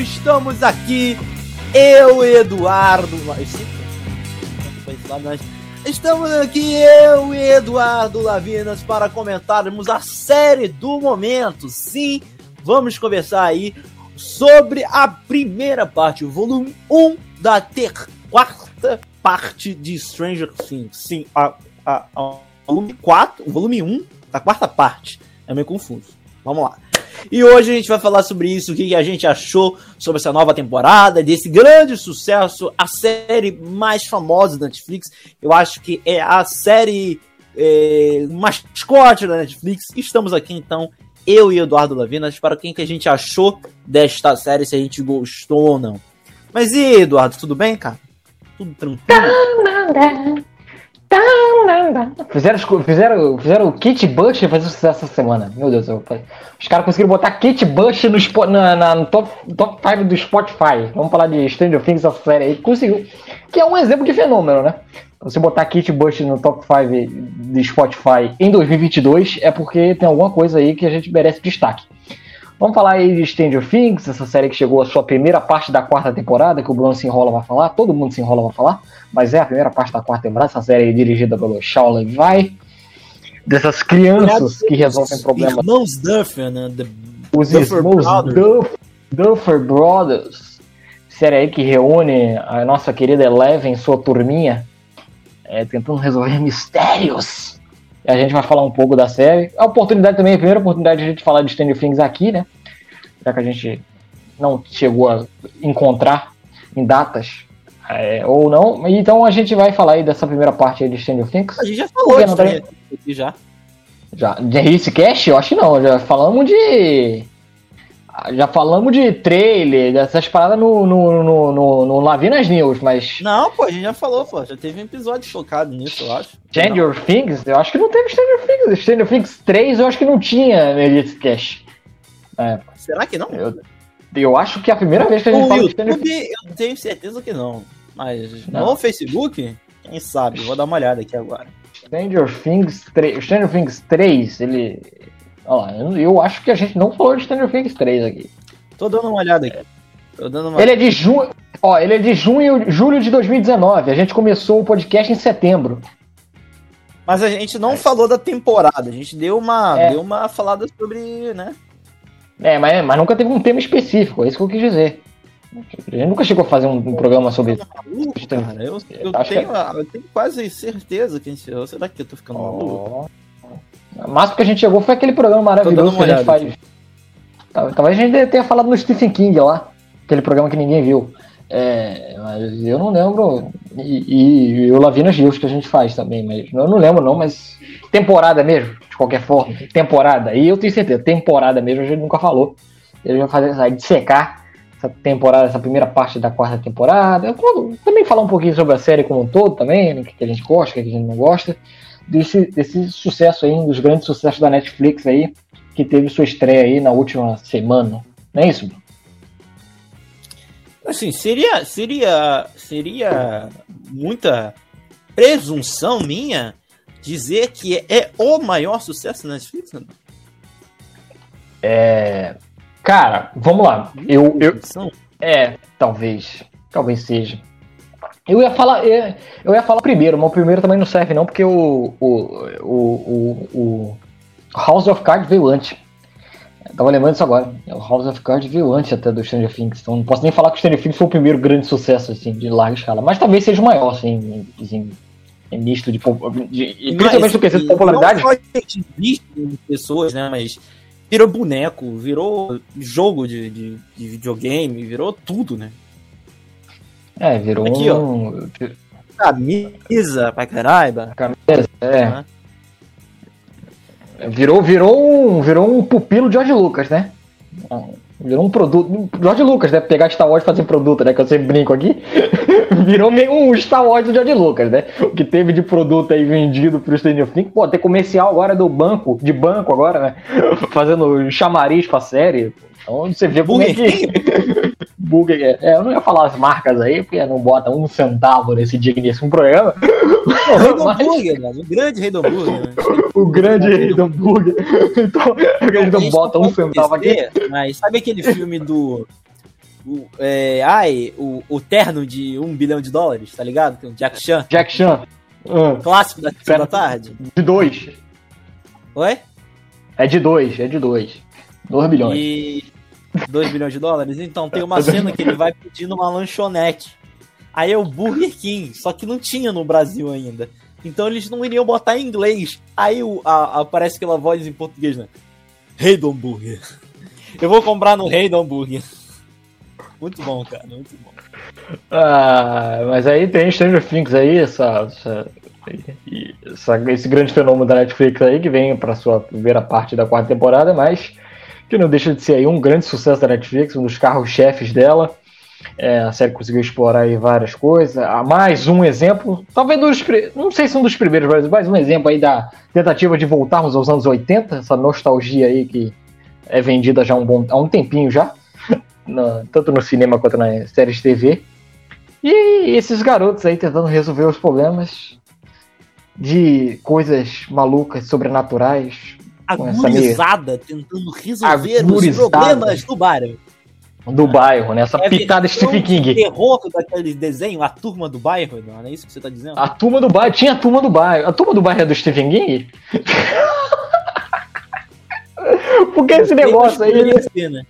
estamos aqui, eu Eduardo. Estamos aqui, eu e Eduardo Lavinas, para comentarmos a série do momento. Sim, vamos conversar aí sobre a primeira parte, o volume 1 da ter quarta parte de Stranger Things. Sim, a, a, a, volume 4, o volume 1 da quarta parte. É meio confuso. Vamos lá. E hoje a gente vai falar sobre isso, o que a gente achou sobre essa nova temporada, desse grande sucesso, a série mais famosa da Netflix. Eu acho que é a série é, mascote da Netflix. Estamos aqui então, eu e Eduardo Lavinas, para quem que a gente achou desta série, se a gente gostou ou não. Mas e Eduardo, tudo bem, cara? Tudo tranquilo? Fizeram, fizeram, fizeram o Kit Bush fazer sucesso essa semana. Meu Deus, os caras conseguiram botar Kit Bush no, na, na, no top, top 5 do Spotify. Vamos falar de Stranger Things, essa série aí. Conseguiu. Que é um exemplo de fenômeno, né? Você botar Kit Bush no top 5 do Spotify em 2022 é porque tem alguma coisa aí que a gente merece destaque. Vamos falar aí de Stranger Things, essa série que chegou à sua primeira parte da quarta temporada, que o Bruno se enrola vai falar, todo mundo se enrola vai falar, mas é a primeira parte da quarta temporada, essa série dirigida pelo Shaw Levi, dessas crianças que resolvem problemas. Irmãos Duffer, né? The Os Duffer irmãos Duff, Duffer Brothers, série aí que reúne a nossa querida Eleven, sua turminha, é, tentando resolver mistérios a gente vai falar um pouco da série. A oportunidade também, a primeira oportunidade de a gente falar de Stranger Things aqui, né? Já que a gente não chegou a encontrar em datas é, ou não. Então a gente vai falar aí dessa primeira parte aí de Stranger Things. A gente já falou de Stranger Things aqui já. Já. De Rice Cash? Eu acho que não. Já falamos de já falamos de trailer, dessas paradas no, no, no, no, no Lavinas News, mas. Não, pô, a gente já falou, pô. Já teve um episódio focado nisso, eu acho. Stranger não. Things? Eu acho que não teve Stranger Things. Stranger Things 3 eu acho que não tinha Elite Cash. É. Será que não? Eu, eu acho que é a primeira vez que a gente no fala YouTube, de Stranger Things. Eu tenho certeza que não. Mas não. no Facebook, quem sabe? Vou dar uma olhada aqui agora. Stranger Things 3. Stranger Things 3, ele Ó, eu, eu acho que a gente não falou de Stranger Things 3 aqui. Tô dando uma olhada aqui. Tô dando uma... Ele é de junho. Ó, ele é de junho, julho de 2019. A gente começou o podcast em setembro. Mas a gente não é. falou da temporada, a gente deu uma, é. deu uma falada sobre, né? É, mas, mas nunca teve um tema específico, é isso que eu quis dizer. A gente nunca chegou a fazer um, um programa sobre. Maluco, cara, eu, eu, tenho, que... eu tenho quase certeza que a gente. Será que eu tô ficando oh. maluco? O máximo que a gente chegou foi aquele programa maravilhoso que a gente faz. Talvez a gente tenha falado no Stephen King lá, aquele programa que ninguém viu. É, mas eu não lembro. E, e o Lavinas Rios que a gente faz também, mas eu não lembro não, mas temporada mesmo, de qualquer forma, temporada. E eu tenho certeza, temporada mesmo, a gente nunca falou. Ele vai fazer essa de secar essa temporada, essa primeira parte da quarta temporada. Eu também falar um pouquinho sobre a série como um todo também, né, o que a gente gosta, o que a gente não gosta desse, desse sucesso aí, um dos grandes sucessos da Netflix aí, que teve sua estreia aí na última semana. Não é isso, Bruno? Assim, seria, seria, seria muita presunção minha dizer que é o maior sucesso da Netflix, né? É. Cara, vamos lá. Eu, eu, é, talvez. Talvez seja. Eu ia falar, eu ia falar primeiro, mas o primeiro também não serve não, porque o, o, o, o House of Cards veio antes. Eu tava lembrando isso agora. O House of Cards veio antes até do Stranger Things. Então não posso nem falar que o Stranger Things foi o primeiro grande sucesso, assim, de larga escala. Mas talvez seja o maior, assim, assim nisto de, de, principalmente no quesito de popularidade. Não só de pessoas, né, mas virou boneco, virou jogo de, de, de videogame, virou tudo, né? É, virou Aqui, um. Ó. Camisa pra caralho. Camisa, é. Uhum. Virou, virou, um, virou um pupilo de George Lucas, né? Virou um produto. George Lucas, né? Pegar Star Wars e fazer produto, né? Que eu sempre brinco aqui. Virou meio um Star Wars do George Lucas, né? O que teve de produto aí vendido pro Stranger Things. Pô, tem comercial agora do banco, de banco agora, né? Fazendo chamariz pra série. Então você vê como é que. Burger. É, eu não ia falar as marcas aí, porque não bota um centavo nesse dia nesse um programa. O do hambúrguer, o grande rei do hambúrguer. Né? o grande rei do hambúrguer. Então, a gente não bota um centavo aqui. Mas sabe aquele filme do. o, é, ai, o, o terno de um bilhão de dólares, tá ligado? É Jack Chan. Jack Chan. Uh, clássico da da tarde. De dois. Oi? É de dois, é de dois. Dois bilhões. E 2 bilhões de dólares? Então, tem uma cena que ele vai pedindo uma lanchonete. Aí é o Burger King, só que não tinha no Brasil ainda. Então eles não iriam botar em inglês. Aí o, a, aparece aquela voz em português, né? Rei do hambúrguer. Eu vou comprar no Rei do hambúrguer. Muito bom, cara, muito bom. Ah, mas aí tem Stranger Things aí, essa, essa, essa, esse grande fenômeno da Netflix aí, que vem para sua primeira parte da quarta temporada, mas que não deixa de ser aí um grande sucesso da Netflix, um dos carros-chefes dela. É, a série conseguiu explorar aí várias coisas. Ah, mais um exemplo, talvez dos, não sei se um dos primeiros, mas mais um exemplo aí da tentativa de voltarmos aos anos 80, essa nostalgia aí que é vendida já há um, bom, há um tempinho já, no, tanto no cinema quanto nas séries de TV. E esses garotos aí tentando resolver os problemas de coisas malucas, sobrenaturais, agorizada tentando resolver os problemas do bairro. Do bairro, né? Essa é pitada Stephen King. terror daquele desenho, a turma do bairro, não é isso que você tá dizendo? A turma do bairro, tinha a turma do bairro. A turma do bairro é do Stephen King? porque esse negócio aí. Né?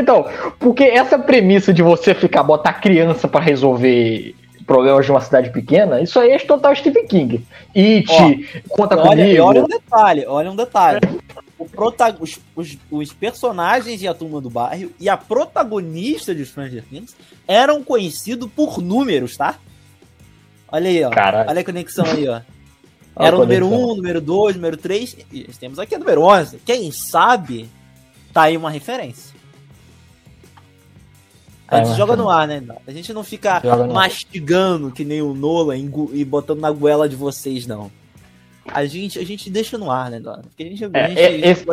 Então, porque essa premissa de você ficar, botar criança para resolver problemas de uma cidade pequena, isso aí é total Stephen King. It, Ó, conta olha, comigo. Olha um detalhe, olha um detalhe. O prota os, os, os, personagens de A Turma do Bairro e a protagonista de Stranger Things eram conhecidos por números, tá? Olha aí, ó. Caralho. Olha a conexão aí, ó. Era o número 1, um, número 2, número 3. E temos aqui o número 11. Quem sabe, tá aí uma referência. A gente joga no ar, né? A gente não fica mastigando que nem o Nolan e botando na goela de vocês, não. A gente, a gente deixa no ar, né, Porque a gente, a é, gente, é, esse,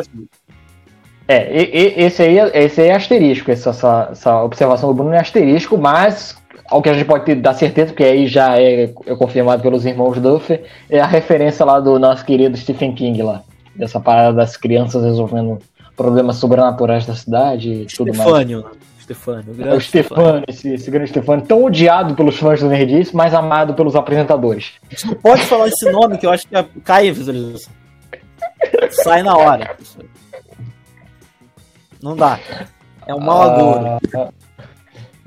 é, e, esse, aí, esse aí é asterisco, essa, essa, essa, observação do Bruno é asterisco, mas ao que a gente pode ter, dar certeza, porque aí já é, é confirmado pelos irmãos Duffer, é a referência lá do nosso querido Stephen King lá. Dessa parada das crianças resolvendo problemas sobrenaturais da cidade e tudo mais. Stefano. O, é o Stefano, esse, esse, grande Stefano, tão odiado pelos fãs do Nerdice, mas amado pelos apresentadores. A gente não pode falar esse nome que eu acho que é, cai a visualização. Sai na hora. Não dá. É um mau agouro. Ah,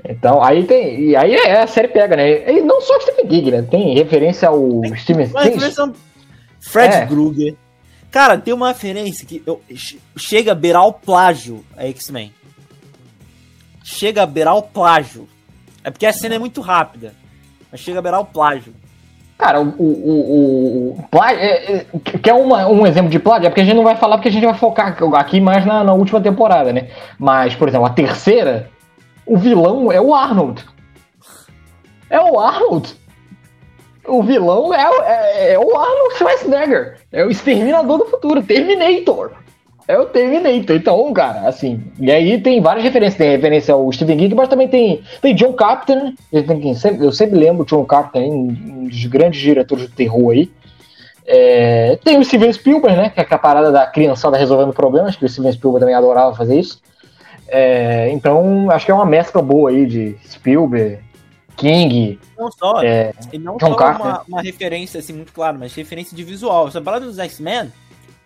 então, aí tem. E aí é, a série pega, né? E não só Stephen King, né? Tem referência ao tem, Steven King. Fred é. Krueger. Cara, tem uma referência que eu, chega a beirar o plágio a X-Men chega a beirar o plágio. É porque a cena é muito rápida, mas chega a beirar o plágio. Cara, o, o, o, o plágio, é, é, que é uma, um exemplo de plágio, é porque a gente não vai falar porque a gente vai focar aqui mais na, na última temporada, né? Mas, por exemplo, a terceira, o vilão é o Arnold. É o Arnold. O vilão é, é, é o Arnold Schwarzenegger. É o Exterminador do Futuro, Terminator. É o Terminator, então, cara, assim. E aí tem várias referências. Tem referência ao Stephen King, mas também tem, tem John Carpenter. Eu sempre lembro John Carpenter, um dos grandes diretores de terror aí. É, tem o Steven Spielberg, né? Que é a parada da criançada resolvendo problemas, que o Steven Spielberg também adorava fazer isso. É, então, acho que é uma mescla boa aí de Spielberg, King. Não só, é, não John só. Uma, uma referência assim muito clara, mas referência de visual. Essa parada dos X-Men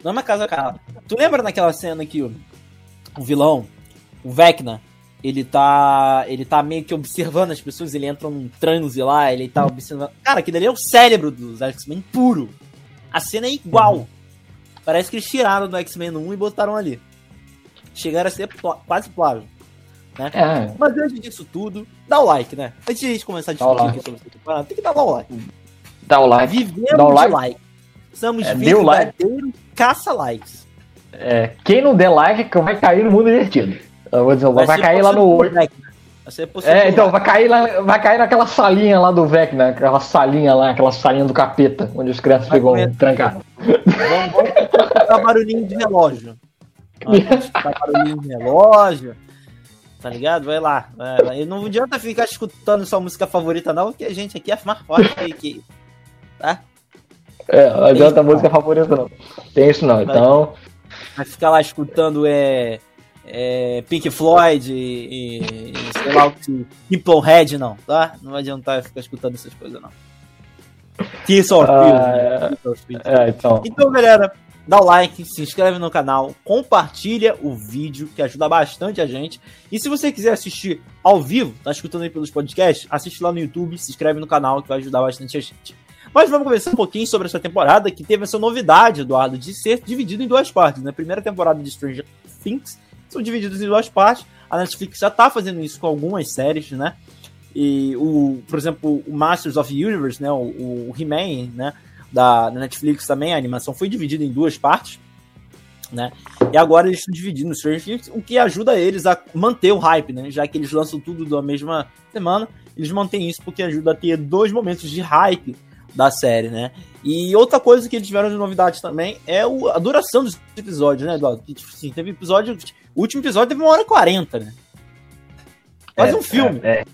não é uma casa cara. Tu lembra naquela cena que o, o vilão, o Vecna, ele tá. Ele tá meio que observando as pessoas, ele entra num transe lá, ele tá observando. Cara, aquilo ali é o cérebro dos X-Men puro. A cena é igual. Uhum. Parece que eles tiraram do X-Men 1 e botaram ali. Chegaram a ser quase plágio. Né? É. Mas antes disso tudo, dá o like, né? Antes de a gente começar a discutir aqui sobre essa temporada, tem que dar o like. Dá o like. Vivemos dá o like. like. Somos é, verdadeiros caça-likes. É, quem não der like vai cair no mundo divertido. Eu vou dizer, vai, vai cair lá no. É, então, vai cair, lá, vai cair naquela salinha lá do VEC, né? Aquela salinha lá, aquela salinha do capeta, onde os crianças ficam trancados. Vamos, vamos barulhinho de relógio. Vamos barulhinho de relógio. Tá ligado? Vai lá. Vai, vai. Não adianta ficar escutando sua música favorita, não, porque a gente aqui é mais forte que tá? É, não adianta a música favorita, não. Tem isso não, então. Vai ficar lá escutando é, é, Pink Floyd e, e, sei lá o que. People Head, não, tá? Não vai adiantar ficar escutando essas coisas, não. Kiss or ah, é, então. então, galera, dá o like, se inscreve no canal, compartilha o vídeo, que ajuda bastante a gente. E se você quiser assistir ao vivo, tá escutando aí pelos podcasts, assiste lá no YouTube, se inscreve no canal, que vai ajudar bastante a gente. Mas vamos conversar um pouquinho sobre essa temporada, que teve essa novidade, Eduardo, de ser dividido em duas partes. Né? primeira temporada de Stranger Things, são divididos em duas partes. A Netflix já tá fazendo isso com algumas séries, né? E o, por exemplo, o Masters of Universe, né? O, o He-Man, né? Da, da Netflix também, a animação foi dividida em duas partes, né? E agora eles estão dividindo Stranger Things, o que ajuda eles a manter o hype, né? Já que eles lançam tudo da mesma semana, eles mantêm isso porque ajuda a ter dois momentos de hype da série, né? E outra coisa que eles tiveram de novidade também é o, a duração dos episódios, né, Eduardo? Tipo, assim, teve episódio. O último episódio teve uma hora e quarenta, né? Quase é, um filme. É,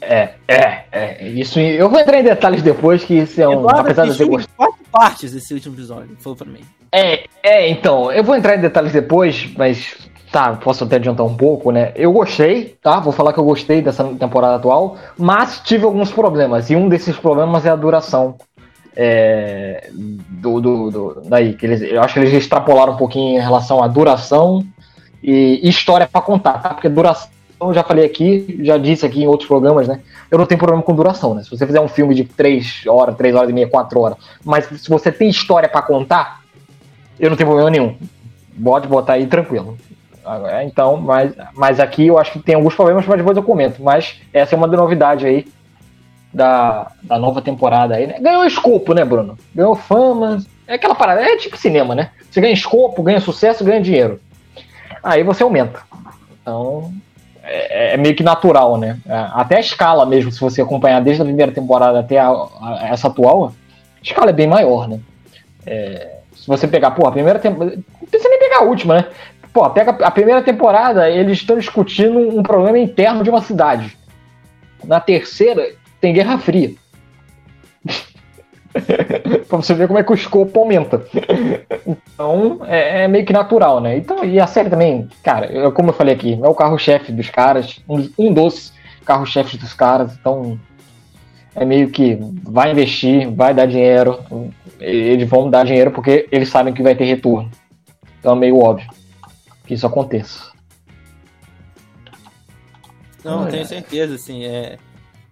é, é, é, Isso eu vou entrar em detalhes depois, que isso é um. Eduardo apesar de ter gostado. quatro partes desse último episódio, falou pra mim. É, é, então, eu vou entrar em detalhes depois, mas tá, posso até adiantar um pouco, né? Eu gostei, tá? Vou falar que eu gostei dessa temporada atual, mas tive alguns problemas, e um desses problemas é a duração é, do, do, do, daí, que eles, eu acho que eles extrapolaram um pouquinho em relação à duração e, história para contar, tá? Porque duração, eu já falei aqui, já disse aqui em outros programas, né? Eu não tenho problema com duração, né? Se você fizer um filme de 3 horas, 3 horas e meia, 4 horas, mas se você tem história para contar, eu não tenho problema nenhum. Pode botar aí tranquilo. Então, mas, mas aqui eu acho que tem alguns problemas, mas depois eu comento. Mas essa é uma novidade aí da, da nova temporada aí, né? Ganhou escopo, né, Bruno? Ganhou fama. É aquela parada, é tipo cinema, né? Você ganha escopo, ganha sucesso, ganha dinheiro. Aí você aumenta. Então, é, é meio que natural, né? É, até a escala mesmo, se você acompanhar desde a primeira temporada até a, a, essa atual, a escala é bem maior, né? É, se você pegar, pô, a primeira temporada. Não precisa nem pegar a última, né? Pô, pega a primeira temporada, eles estão discutindo um problema interno de uma cidade. Na terceira, tem Guerra Fria. pra você ver como é que o escopo aumenta. então, é, é, meio que natural, né? Então, e a série também, cara, eu, como eu falei aqui, é o carro-chefe dos caras, um, um dos carros-chefes dos caras, então é meio que vai investir, vai dar dinheiro, eles vão dar dinheiro porque eles sabem que vai ter retorno. Então é meio óbvio que isso aconteça. Não, tenho certeza, assim, é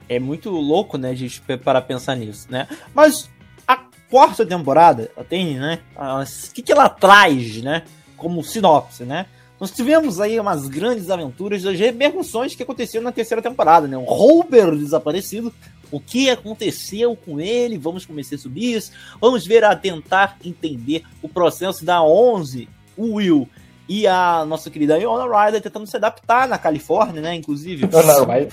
é muito louco, né, a gente para pensar nisso, né? Mas a quarta temporada, tem, né? O que, que ela traz, né? Como sinopse, né? Nós tivemos aí umas grandes aventuras das repercussões que aconteceram na terceira temporada, né? Um Holber desaparecido, o que aconteceu com ele? Vamos começar sobre isso. Vamos ver a tentar entender o processo da 11, o Will e a nossa querida Iona Ryder tentando se adaptar na Califórnia, né? Inclusive. Nona Ryder.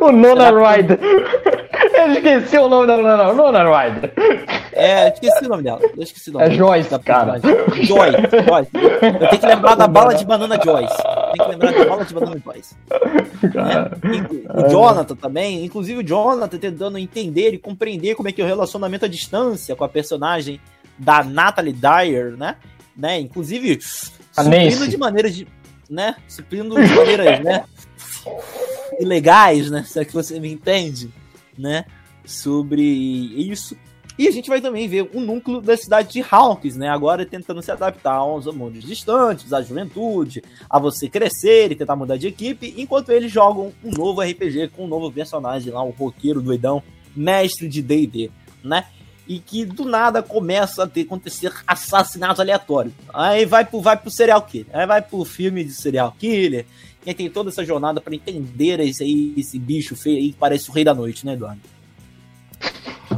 o Nona Ryder. Eu esqueci o nome da Nona, Nona Ryder. É, esqueci o nome dela. Eu esqueci o nome. É Joyce, da cara. Joyce, Joyce. Eu tenho que lembrar da bala de banana Joyce. Tem que lembrar da bala de banana Joyce. É. O Jonathan também. Inclusive o Jonathan tentando entender e compreender como é que é o relacionamento à distância com a personagem da Natalie Dyer, né? Né? Inclusive, suprindo de maneiras de. né? Suprindo de maneiras, né? Ilegais, né? Se é que você me entende, né? Sobre isso. E a gente vai também ver o núcleo da cidade de Hawkins, né? Agora tentando se adaptar aos mundos distantes, à juventude, a você crescer e tentar mudar de equipe, enquanto eles jogam um novo RPG com um novo personagem lá, o roqueiro doidão, mestre de D&D, né? E que do nada começa a ter acontecer assassinatos aleatórios. Aí vai pro, vai pro serial killer, aí vai pro filme de serial killer, e aí tem toda essa jornada para entender esse, aí, esse bicho feio aí que parece o rei da noite, né, Eduardo?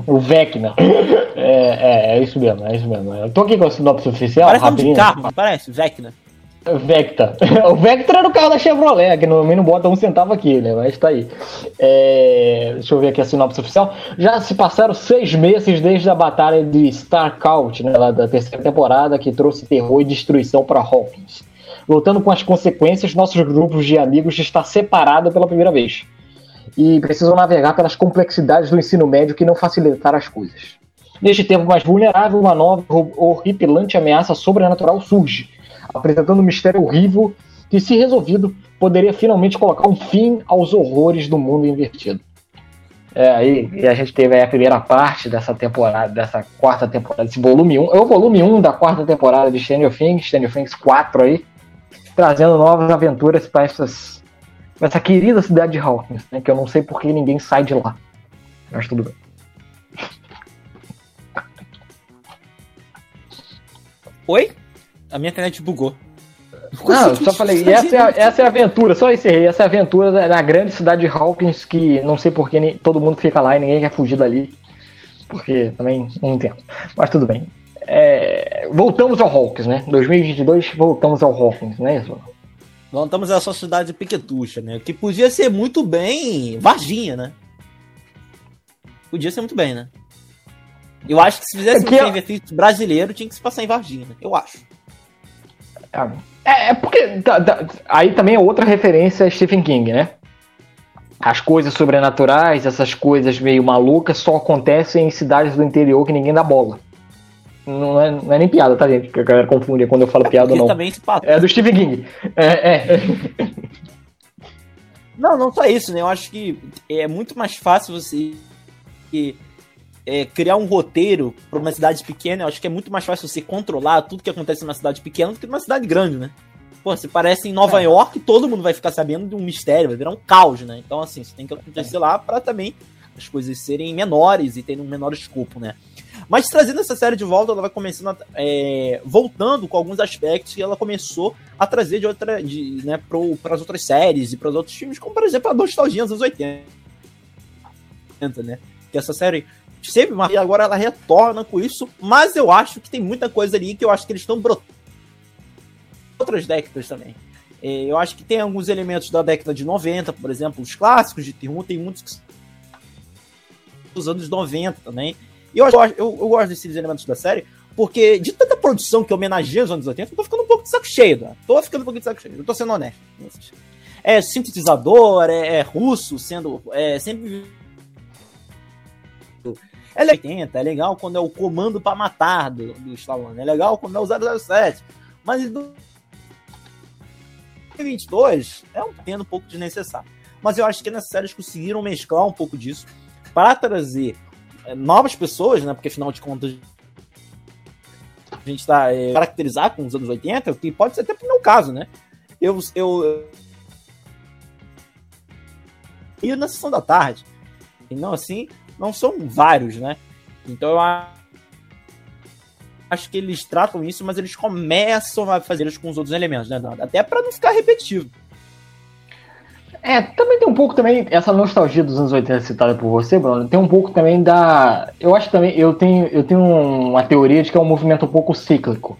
O Vecna. É, é, é, isso mesmo, é isso mesmo. Eu tô aqui com a sinopse oficial. Parece um de carro, parece, Vecna. Vecta. O Vectra era o carro da Chevrolet, que normalmente não bota um centavo aqui, né? Mas tá aí. É... Deixa eu ver aqui a sinopse oficial. Já se passaram seis meses desde a batalha de Starcout, né? Lá da terceira temporada, que trouxe terror e destruição para Hawkins. Lutando com as consequências, nossos grupos de amigos está separado pela primeira vez. E precisam navegar pelas complexidades do ensino médio que não facilitaram as coisas. Neste tempo mais vulnerável, uma nova horripilante ameaça sobrenatural surge apresentando um mistério horrível que, se resolvido, poderia finalmente colocar um fim aos horrores do mundo invertido. É, aí e a gente teve a primeira parte dessa temporada, dessa quarta temporada, esse volume 1. É o volume 1 da quarta temporada de Stranger Things, Stranger Things 4 aí, trazendo novas aventuras para essas, essa querida cidade de Hawkins, né? Que eu não sei por que ninguém sai de lá. Mas tudo bem. Oi? A minha internet bugou. Não, só falei, essa é, a, essa é a aventura, só encerrei. Essa é a aventura na grande cidade de Hawkins, que não sei por que todo mundo fica lá e ninguém quer fugir dali. Porque também não entendo. Mas tudo bem. É, voltamos ao Hawkins, né? 2022, voltamos ao Hawkins, não é isso? Voltamos à sociedade pequetucha, né? Que podia ser muito bem Varginha, né? Podia ser muito bem, né? Eu acho que se fizesse é um eu... brasileiro, tinha que se passar em Varginha, né? Eu acho. É, é porque. Da, da, aí também é outra referência a Stephen King, né? As coisas sobrenaturais, essas coisas meio malucas, só acontecem em cidades do interior que ninguém dá bola. Não é, não é nem piada, tá, gente? Que a galera confunde quando eu falo piada ou não. Também se passa. É do Stephen King. É, é. Não, não só isso, né? Eu acho que é muito mais fácil você é, criar um roteiro para uma cidade pequena, eu acho que é muito mais fácil você controlar tudo que acontece numa cidade pequena do que numa cidade grande, né? Pô, se parece em Nova é. York, todo mundo vai ficar sabendo de um mistério, vai virar um caos, né? Então, assim, você tem que acontecer é. lá para também as coisas serem menores e terem um menor escopo, né? Mas trazendo essa série de volta, ela vai começando a, é, voltando com alguns aspectos que ela começou a trazer de outra, de, né, para as outras séries e para os outros filmes, como por exemplo a nostalgia dos anos 80, né? Que essa série sempre, mas agora ela retorna com isso, mas eu acho que tem muita coisa ali que eu acho que eles estão brotando outras décadas também. É, eu acho que tem alguns elementos da década de 90, por exemplo, os clássicos de terror, tem muitos que dos anos 90 também. E eu, eu, eu gosto desses elementos da série, porque de tanta produção que homenageia os anos 80, eu tô ficando um pouco de saco cheio, né? Tô ficando um pouco de saco cheio, eu tô sendo honesto. É sintetizador, é, é russo, sendo. É, sempre é 80, é legal quando é o comando para matar do, do Stallone, é legal quando é o 007. Mas em 2022 é um tendo um pouco desnecessário. Mas eu acho que nessas séries conseguiram mesclar um pouco disso para trazer é, novas pessoas, né? Porque afinal de contas a gente está é, caracterizar com os anos 80, o que pode ser até pro meu caso, né? Eu, eu e na sessão da tarde. E não assim, não são vários, né? Então eu acho que eles tratam isso, mas eles começam a fazer isso com os outros elementos, né? Até para não ficar repetitivo. É, também tem um pouco também essa nostalgia dos anos 80 citada por você, Bruno. Tem um pouco também da, eu acho também eu tenho eu tenho uma teoria de que é um movimento um pouco cíclico.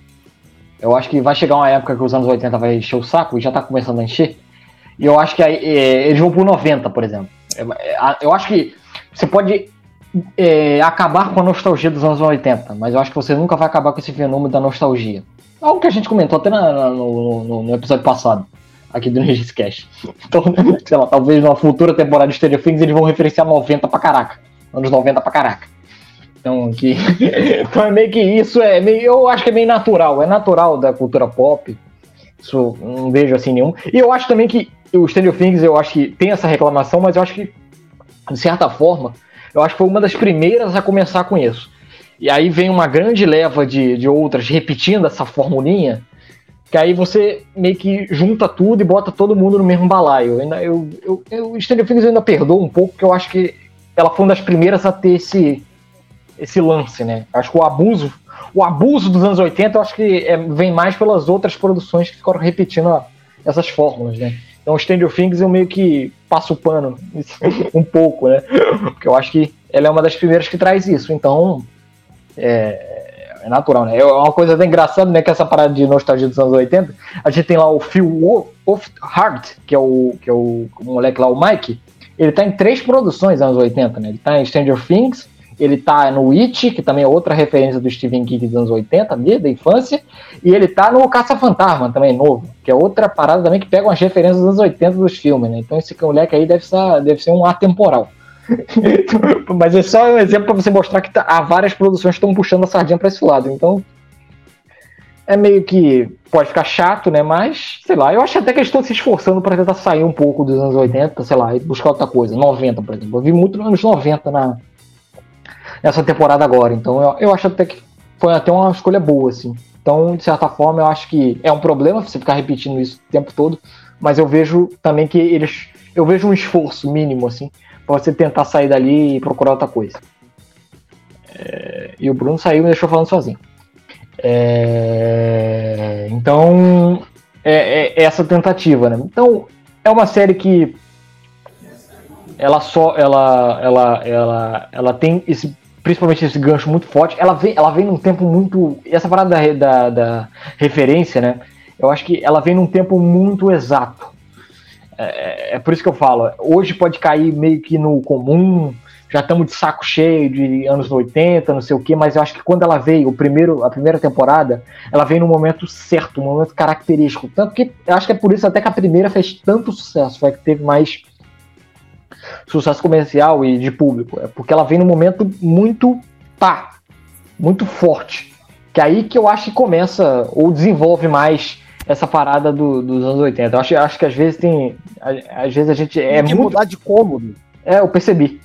Eu acho que vai chegar uma época que os anos 80 vai encher o saco e já tá começando a encher. E eu acho que aí, é, eles vão pro 90, por exemplo. É, é, eu acho que você pode é, acabar com a nostalgia dos anos 80, mas eu acho que você nunca vai acabar com esse fenômeno da nostalgia. Algo que a gente comentou até na, na, no, no, no, episódio passado, aqui do Regis Cash. Então, sei lá, talvez numa futura temporada de Stranger Things eles vão referenciar 90 pra caraca. Anos 90 pra caraca. Então, que, então é meio que isso é meio, eu acho que é meio natural, é natural da cultura pop. Isso não vejo assim nenhum. E eu acho também que o Stranger Things, eu acho que tem essa reclamação, mas eu acho que de certa forma, eu acho que foi uma das primeiras a começar com isso. E aí vem uma grande leva de, de outras repetindo essa formulinha, que aí você meio que junta tudo e bota todo mundo no mesmo balaio. Eu, eu, eu, eu ainda perdoa um pouco, porque eu acho que ela foi uma das primeiras a ter esse, esse lance, né? Eu acho que o abuso, o abuso dos anos 80, eu acho que é, vem mais pelas outras produções que ficaram repetindo essas fórmulas, né? Então, Stranger Things eu meio que passo o pano um pouco, né? Porque eu acho que ela é uma das primeiras que traz isso. Então, é, é natural, né? É uma coisa até engraçada, né? Que essa parada de nostalgia dos anos 80, a gente tem lá o Phil Hart, que é o, que é o, o moleque lá, o Mike. Ele tá em três produções anos 80, né? Ele tá em Stranger Things, ele tá no It, que também é outra referência do Stephen King dos anos 80, da infância, e ele tá no Caça-Fantasma também, novo, que é outra parada também que pega umas referências dos anos 80 dos filmes, né? Então esse moleque aí deve ser, deve ser um atemporal. Mas é só um exemplo para você mostrar que tá, há várias produções que estão puxando a sardinha para esse lado. Então, é meio que pode ficar chato, né? Mas, sei lá, eu acho até que eles estão se esforçando para tentar sair um pouco dos anos 80, sei lá, e buscar outra coisa. 90, por exemplo. Eu vi muito nos anos 90 na, nessa temporada agora. Então eu, eu acho até que foi até uma escolha boa, assim. Então, de certa forma, eu acho que é um problema você ficar repetindo isso o tempo todo, mas eu vejo também que eles. Eu vejo um esforço mínimo, assim, para você tentar sair dali e procurar outra coisa. É, e o Bruno saiu e me deixou falando sozinho. É, então, é, é, essa tentativa, né? Então, é uma série que ela só ela ela ela ela tem esse principalmente esse gancho muito forte. Ela vem ela vem num tempo muito essa parada da, da, da referência né? Eu acho que ela vem num tempo muito exato. É, é, por isso que eu falo hoje pode cair meio que no comum já estamos de saco cheio de anos 80, não sei o que, mas eu acho que quando ela veio, o primeiro, a primeira temporada, ela veio no momento certo, um momento característico. Tanto que acho que é por isso até que a primeira fez tanto sucesso, foi que teve mais sucesso comercial e de público. É porque ela vem num momento muito pá, muito forte. Que é aí que eu acho que começa ou desenvolve mais essa parada do, dos anos 80. Eu acho, acho que às vezes tem. Às vezes a gente é tem muito. mudar de cômodo. É, eu percebi.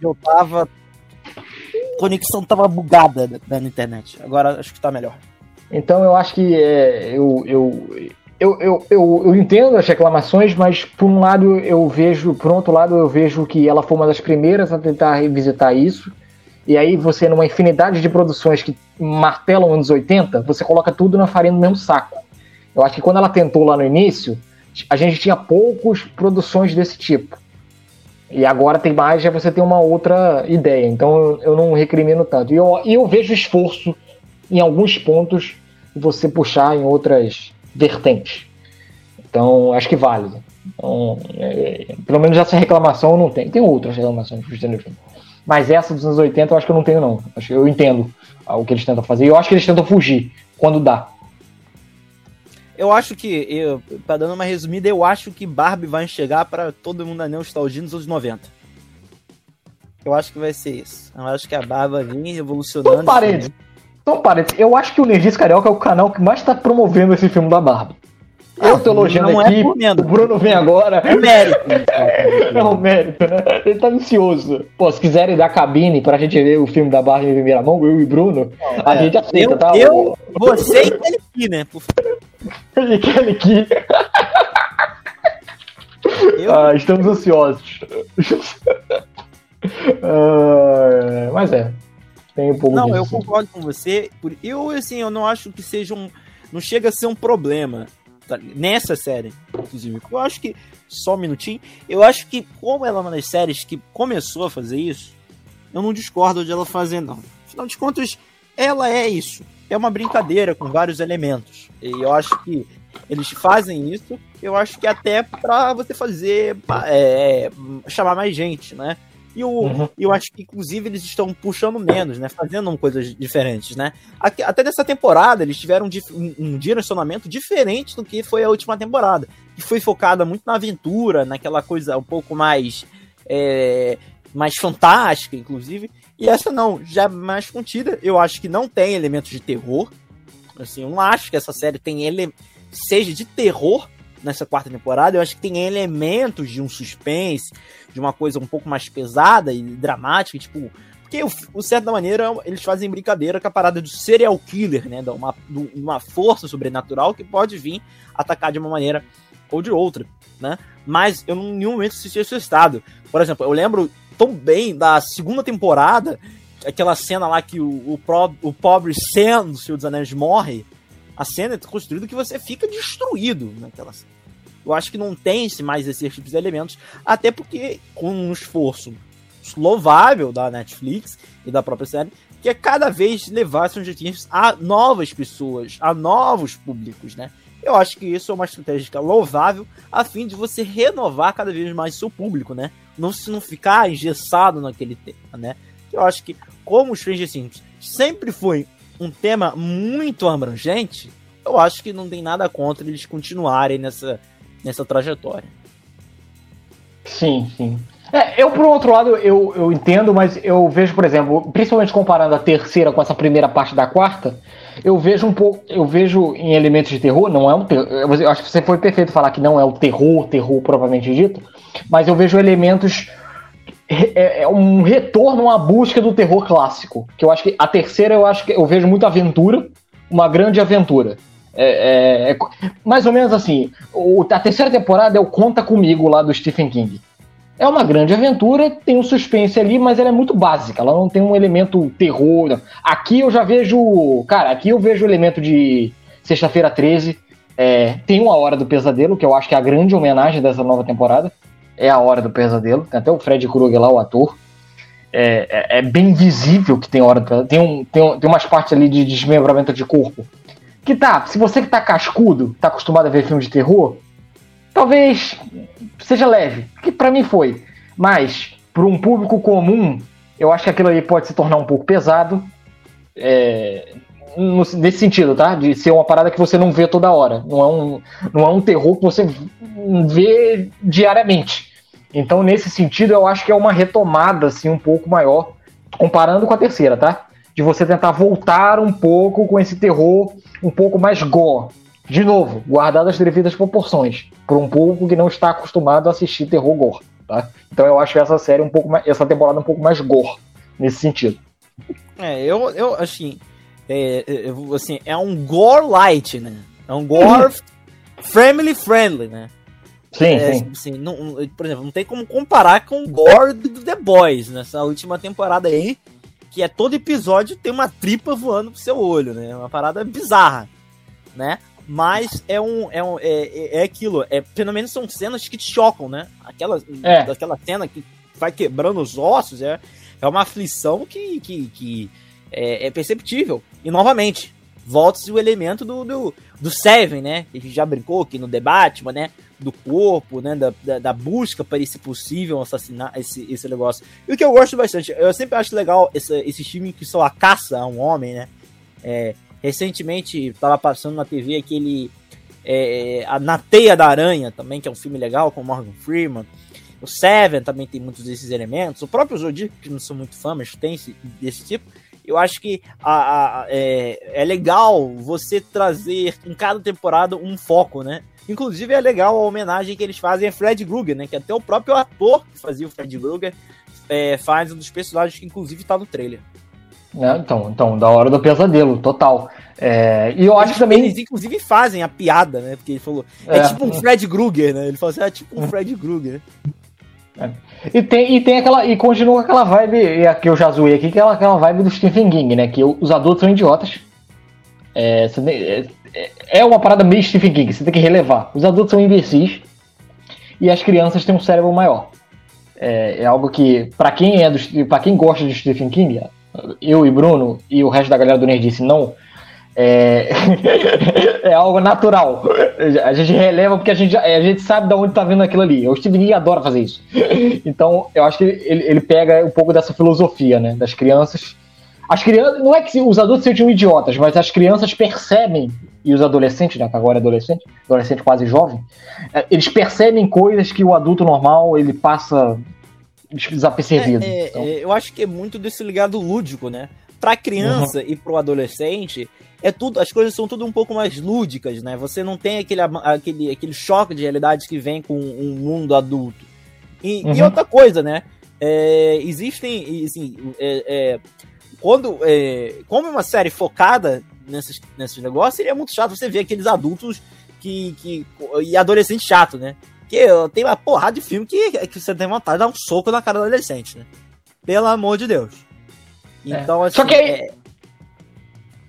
Eu tava. A conexão tava bugada na internet. Agora acho que tá melhor. Então eu acho que é, eu, eu, eu, eu, eu, eu, entendo as reclamações, mas por um lado eu vejo, por outro lado eu vejo que ela foi uma das primeiras a tentar revisitar isso. E aí você, numa infinidade de produções que martelam anos 80, você coloca tudo na farinha do mesmo saco. Eu acho que quando ela tentou lá no início, a gente tinha poucas produções desse tipo. E agora tem mais, já você tem uma outra ideia. Então eu, eu não recrimino tanto. E eu, eu vejo esforço em alguns pontos você puxar em outras vertentes. Então acho que vale. Então, é, pelo menos essa reclamação não tem. Tem outras reclamações do Stranger Things. Mas essa dos anos 80 eu acho que eu não tenho, não. Acho que eu entendo o que eles tentam fazer. E eu acho que eles tentam fugir quando dá. Eu acho que, eu, pra dando uma resumida, eu acho que Barbie vai chegar para todo mundo a nostalgia nos anos 90. Eu acho que vai ser isso. Eu acho que a Barbie vai vir revolucionando. Só parênteses. Só parênteses. Eu acho que o Nerdice Carioca é o canal que mais tá promovendo esse filme da Barbie. Eu tô elogiando aqui, é o Bruno vem agora. É mérito. é um mérito, né? Ele tá ansioso. Pô, se quiserem dar cabine pra gente ver o filme da Barbie em primeira mão, eu e Bruno, a é. gente aceita, eu, tá? Eu, você e aqui, né? Ele aqui. Eu? Ah, estamos ansiosos. ah, mas é. Tem um pouco Não, disso. eu concordo com você. Eu, assim, eu não acho que seja um. Não chega a ser um problema Tá nessa série, inclusive. Eu acho que. Só um minutinho. Eu acho que, como ela é uma das séries que começou a fazer isso, eu não discordo de ela fazer, não. Afinal de contas, ela é isso. É uma brincadeira com vários elementos. E eu acho que eles fazem isso, eu acho que até para você fazer. É, chamar mais gente, né? E eu, uhum. eu acho que, inclusive, eles estão puxando menos, né? Fazendo coisas diferentes, né? Até nessa temporada, eles tiveram um, um direcionamento diferente do que foi a última temporada. Que foi focada muito na aventura, naquela coisa um pouco mais. É, mais fantástica, inclusive. E essa não, já é mais contida. Eu acho que não tem elementos de terror. Assim, eu não acho que essa série tem ele seja de terror, nessa quarta temporada. Eu acho que tem elementos de um suspense, de uma coisa um pouco mais pesada e dramática, tipo. Porque, de certa maneira, eles fazem brincadeira com a parada do serial killer, né? De uma, de uma força sobrenatural que pode vir atacar de uma maneira ou de outra, né? Mas eu em nenhum momento assisti esse estado. Por exemplo, eu lembro tão bem da segunda temporada, aquela cena lá que o, o, pro, o pobre Sam do Senhor dos Anéis morre. A cena é construída que você fica destruído naquela cena eu acho que não tem mais esses tipos de elementos, até porque com um esforço louvável da Netflix e da própria série, que é cada vez levar seus objetivos a novas pessoas, a novos públicos, né? Eu acho que isso é uma estratégia louvável a fim de você renovar cada vez mais seu público, né? Não se não ficar engessado naquele tema, né? Eu acho que como o Stranger Things sempre foi um tema muito abrangente, eu acho que não tem nada contra eles continuarem nessa nessa trajetória. Sim, sim. É, eu, por outro lado, eu, eu entendo, mas eu vejo, por exemplo, principalmente comparando a terceira com essa primeira parte da quarta, eu vejo um pouco, eu vejo em elementos de terror, não é um terror, eu acho que você foi perfeito falar que não é o terror, terror propriamente dito, mas eu vejo elementos é, é um retorno à busca do terror clássico, que eu acho que a terceira eu acho que eu vejo muita aventura, uma grande aventura. É, é, é mais ou menos assim, o, a terceira temporada é o Conta Comigo lá do Stephen King. É uma grande aventura, tem um suspense ali, mas ela é muito básica, ela não tem um elemento terror. Aqui eu já vejo. Cara, aqui eu vejo o elemento de Sexta-feira 13. É, tem uma Hora do Pesadelo, que eu acho que é a grande homenagem dessa nova temporada. É a Hora do Pesadelo. Tem até o Fred Krueger lá, o ator. É, é, é bem visível que tem hora. Tem, um, tem, um, tem umas partes ali de desmembramento de corpo. Que tá, se você que tá cascudo, tá acostumado a ver filme de terror, talvez seja leve, que para mim foi. Mas, para um público comum, eu acho que aquilo aí pode se tornar um pouco pesado. É, nesse sentido, tá? De ser uma parada que você não vê toda hora. Não é um, não é um terror que você vê diariamente. Então, nesse sentido, eu acho que é uma retomada assim, um pouco maior, comparando com a terceira, tá? De você tentar voltar um pouco com esse terror um pouco mais gore. De novo, guardado as devidas proporções, para um público que não está acostumado a assistir terror gore, tá? Então eu acho essa série um pouco mais, essa temporada um pouco mais gore nesse sentido. É, eu, eu assim, é, é, assim, é um gore light, né? É um gore family friendly, né? Sim, é, sim. Assim, não, por exemplo, não tem como comparar com o gore do The Boys nessa última temporada aí, que é todo episódio tem uma tripa voando pro seu olho, né? Uma parada bizarra, né? Mas é um. É, um, é, é aquilo. É, pelo menos são cenas que te chocam, né? Aquela, é. Aquela cena que vai quebrando os ossos. É, é uma aflição que, que, que é, é perceptível. E novamente, volta-se o elemento do, do, do Seven, né? Que a gente já brincou aqui no debate, mas, né? Do corpo, né? Da, da, da, busca para esse possível assassinar esse, esse negócio. E o que eu gosto bastante, eu sempre acho legal esse, esse time que só a caça a um homem, né? É, Recentemente estava passando na TV aquele é, a Na Teia da Aranha também, que é um filme legal com Morgan Freeman. O Seven também tem muitos desses elementos. O próprio Zodíaco, que não sou muito fã, mas tem esse, desse tipo. Eu acho que a, a, é, é legal você trazer em cada temporada um foco, né? Inclusive é legal a homenagem que eles fazem a Fred Krueger, né? Que até o próprio ator que fazia o Fred Krueger é, faz um dos personagens que inclusive tá no trailer. Né? Então, então, da hora do pesadelo, total. É, e eu eles, acho que também. Eles, inclusive, fazem a piada, né? Porque ele falou. É, é tipo um Fred Krueger, né? Ele falou assim: é tipo um Fred Krueger. E tem, e tem aquela. E continua aquela vibe, e aqui eu já zoei aqui, que é aquela vibe do Stephen King, né? Que os adultos são idiotas. É, é, é uma parada meio Stephen King, você tem que relevar. Os adultos são imbecis e as crianças têm um cérebro maior. É, é algo que, para quem é para quem gosta de Stephen King, eu e Bruno e o resto da galera do Nerdice não, é, é algo natural. A gente releva porque a gente, a gente sabe de onde tá vendo aquilo ali. O Steve King adora fazer isso. Então, eu acho que ele, ele pega um pouco dessa filosofia, né? Das crianças. As crianças. Não é que os adultos sejam idiotas, mas as crianças percebem, e os adolescentes, né? Que agora é adolescente, adolescente quase jovem, é, eles percebem coisas que o adulto normal ele passa desapercebido. É, é, então. é, eu acho que é muito desse ligado lúdico, né? Pra criança uhum. e pro adolescente, é tudo, as coisas são tudo um pouco mais lúdicas, né? Você não tem aquele, aquele, aquele choque de realidade que vem com um mundo adulto. E, uhum. e outra coisa, né? É, existem, assim, é, é, quando, é, como é uma série focada nesses, nesses negócios, seria muito chato você ver aqueles adultos que, que e adolescente chato, né? Que tem uma porrada de filme que, que você tem vontade de dar um soco na cara do adolescente, né? Pelo amor de Deus. É. Então, é. assim, Só que é...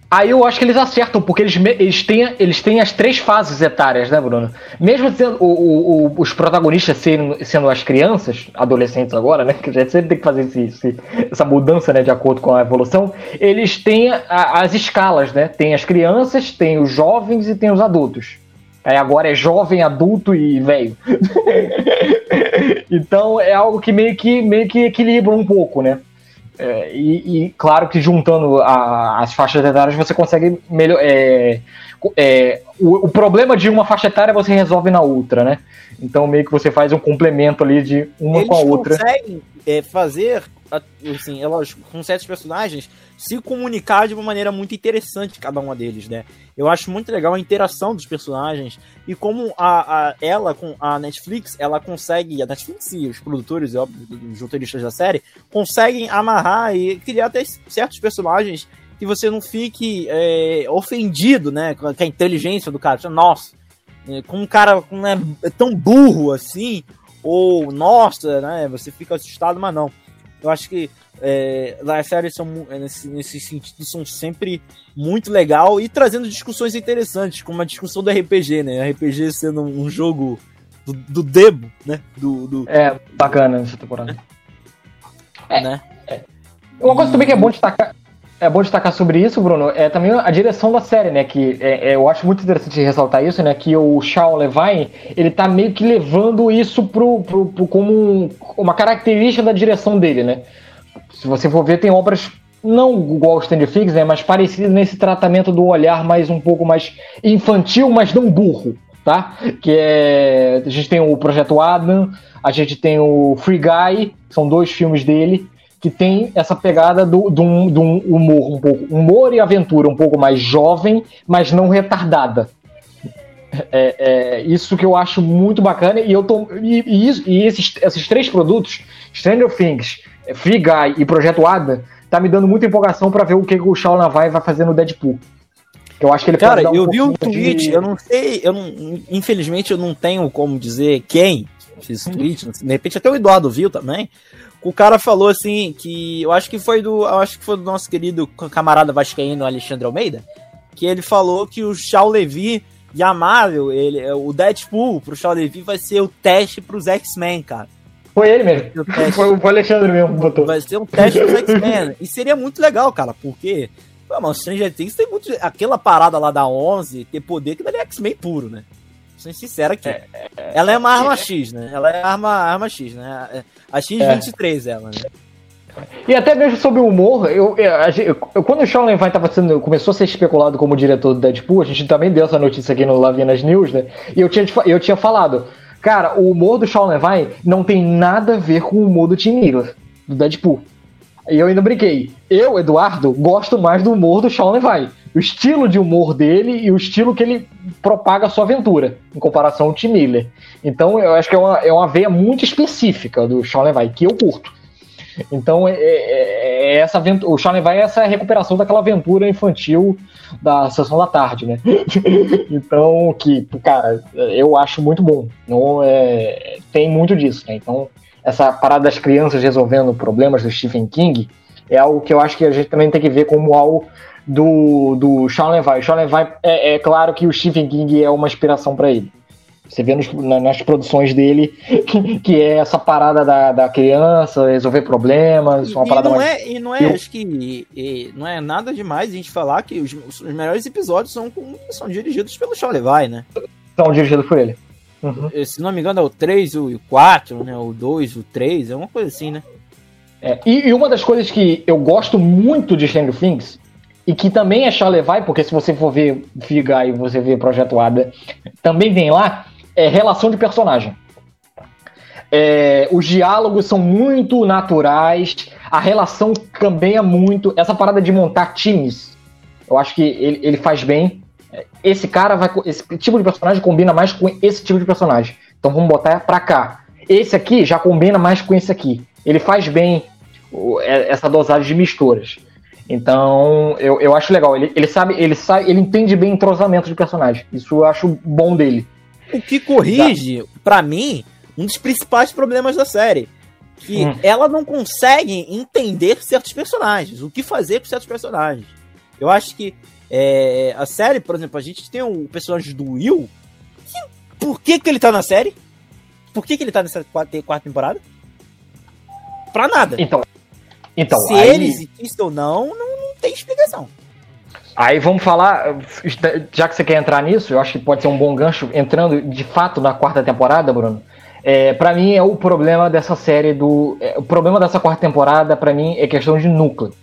Aí eu acho que eles acertam, porque eles, eles, têm, eles têm as três fases etárias, né, Bruno? Mesmo sendo o, o, os protagonistas sendo, sendo as crianças, adolescentes agora, né? Que a gente sempre tem que fazer esse, esse, essa mudança, né, de acordo com a evolução. Eles têm a, as escalas, né? Tem as crianças, tem os jovens e tem os adultos. Aí agora é jovem, adulto e velho. então é algo que meio que, meio que equilibra um pouco, né? É, e, e, claro que juntando a, as faixas etárias você consegue melhor, é, é, o, o, problema de uma faixa etária você resolve na outra, né? Então meio que você faz um complemento ali de uma Eles com a outra. Eles conseguem é, fazer, assim, é lógico, com certos personagens, se comunicar de uma maneira muito interessante cada uma deles, né? Eu acho muito legal a interação dos personagens e como a, a ela com a Netflix, ela consegue, a Netflix e os produtores, óbvio, os roteiristas da série, conseguem amarrar e criar até certos personagens que você não fique é, ofendido, né, com a inteligência do cara. Nossa, é, com um cara né, tão burro assim, ou nossa, né, você fica assustado, mas não. Eu acho que é, as séries são, é, nesse, nesse sentido, são sempre muito legal e trazendo discussões interessantes, como a discussão do RPG, né? RPG sendo um jogo do, do Debo, né? Do, do... É, bacana essa temporada. É, né? É. Uma coisa também que é bom destacar. É bom destacar sobre isso, Bruno, é também a direção da série, né? Que é, é, eu acho muito interessante ressaltar isso, né? Que o Shaw Levine, ele tá meio que levando isso pro, pro, pro como um, uma característica da direção dele, né? Se você for ver, tem obras não igual ao Stand Figs, né? Mas parecidas nesse tratamento do olhar mais um pouco mais infantil, mas não burro, tá? Que é. A gente tem o Projeto Adam, a gente tem o Free Guy, são dois filmes dele que tem essa pegada do, do, do humor um pouco humor e aventura um pouco mais jovem, mas não retardada. É, é, isso que eu acho muito bacana e eu tô e, e, isso, e esses, esses três produtos, Stranger Things, Free Guy e Projeto Ada, tá me dando muita empolgação para ver o que o Shaw Navai vai fazer no Deadpool. Eu acho que ele Cara, um eu vi um tweet, de... eu não sei, eu não, infelizmente eu não tenho como dizer quem fez esse tweet, de repente até o Eduardo viu também, o cara falou assim que eu acho que foi do, eu acho que foi do nosso querido camarada vascaíno Alexandre Almeida, que ele falou que o Shaw Levi e a Marvel, ele, o Deadpool pro Shaw Levi vai ser o teste pros X-Men, cara. Foi ele mesmo. Foi o Alexandre mesmo que botou. Vai ser um teste pros X-Men. e seria muito legal, cara, porque Pô, mas Stranger Things tem muito. Aquela parada lá da 11 ter poder que dali é X-Men puro, né? Sendo sincero aqui. É, é, ela é uma arma é, X, né? Ela é arma, arma X, né? A X23 ela, né? E até mesmo sobre o humor, eu, eu, eu quando o Sean Levine tava sendo, começou a ser especulado como diretor do Deadpool, a gente também deu essa notícia aqui no Lavinas News, né? E eu tinha, eu tinha falado, cara, o humor do Sean Levine não tem nada a ver com o humor do Tim Miller, do Deadpool. E eu ainda brinquei. Eu, Eduardo, gosto mais do humor do Sean Levine o estilo de humor dele e o estilo que ele propaga a sua aventura, em comparação ao Tim Miller. Então, eu acho que é uma, é uma veia muito específica do Sean Levy, que eu curto. Então, é, é, é essa aventura, o Sean Levy é essa recuperação daquela aventura infantil da Sessão da Tarde, né? então, que, cara, eu acho muito bom. Não, é, tem muito disso, né? Então, essa parada das crianças resolvendo problemas do Stephen King é algo que eu acho que a gente também tem que ver como algo do, do Sean Levy. Sean Levy, é, é claro que o Stephen King é uma inspiração para ele. Você vê nos, nas produções dele que, que, é essa parada da, da criança, resolver problemas, uma e parada não mais... É, e não é, Eu... acho que e, não é nada demais a gente falar que os, os melhores episódios são, são dirigidos pelo Sean Levy, né? São dirigidos por ele. Uhum. Se não me engano é o 3 e o 4, né? O 2, o 3, é uma coisa assim, né? É, e, e, uma das coisas que eu gosto muito de Stranger Things e que também é Chalevai, porque se você for ver Figa e você ver Projeto Ada, também vem lá, é relação de personagem. É, os diálogos são muito naturais, a relação também é muito. Essa parada de montar times, eu acho que ele, ele faz bem. Esse cara vai. Esse tipo de personagem combina mais com esse tipo de personagem. Então vamos botar pra cá. Esse aqui já combina mais com esse aqui. Ele faz bem é, essa dosagem de misturas. Então, eu, eu acho legal. Ele, ele sabe, ele sabe, ele entende bem entrosamento de personagem. Isso eu acho bom dele. O que corrige, tá. para mim, um dos principais problemas da série. Que hum. ela não consegue entender certos personagens, o que fazer com certos personagens. Eu acho que é, a série, por exemplo, a gente tem o personagem do Will. Que, por que, que ele tá na série? Por que, que ele tá nessa quarta, quarta temporada? Pra nada. Então, então, Se aí... ele existe ou não, não, não tem explicação. Aí vamos falar, já que você quer entrar nisso, eu acho que pode ser um bom gancho, entrando de fato na quarta temporada, Bruno. É, para mim é o problema dessa série do. É, o problema dessa quarta temporada, para mim, é questão de núcleo.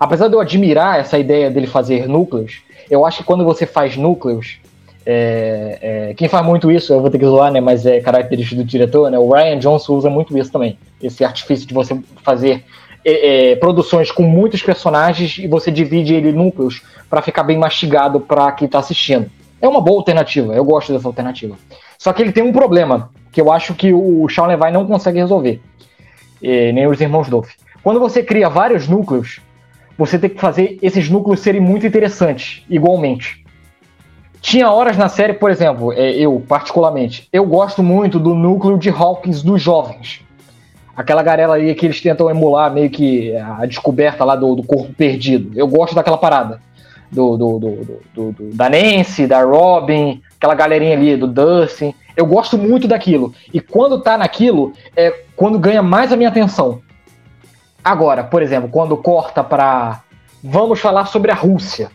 Apesar de eu admirar essa ideia dele fazer núcleos, eu acho que quando você faz núcleos, É, é, quem faz muito isso, eu vou ter que zoar, né? Mas é característica do diretor, né? O Ryan Johnson usa muito isso também. Esse artifício de você fazer é, é produções com muitos personagens e você divide ele em núcleos para ficar bem mastigado para quem está assistindo. É uma boa alternativa, eu gosto dessa alternativa. Só que ele tem um problema, que eu acho que o Shawn Levy não consegue resolver, nem os irmãos Dolph. Quando você cria vários núcleos, você tem que fazer esses núcleos serem muito interessantes, igualmente. Tinha horas na série, por exemplo, é, eu particularmente, eu gosto muito do núcleo de Hawkins dos jovens. Aquela garela aí que eles tentam emular meio que a descoberta lá do, do corpo perdido. Eu gosto daquela parada. Do, do, do, da Nancy, da Robin, aquela galerinha ali, do Dustin. Eu gosto muito daquilo. E quando tá naquilo, é quando ganha mais a minha atenção. Agora, por exemplo, quando corta para vamos falar sobre a Rússia.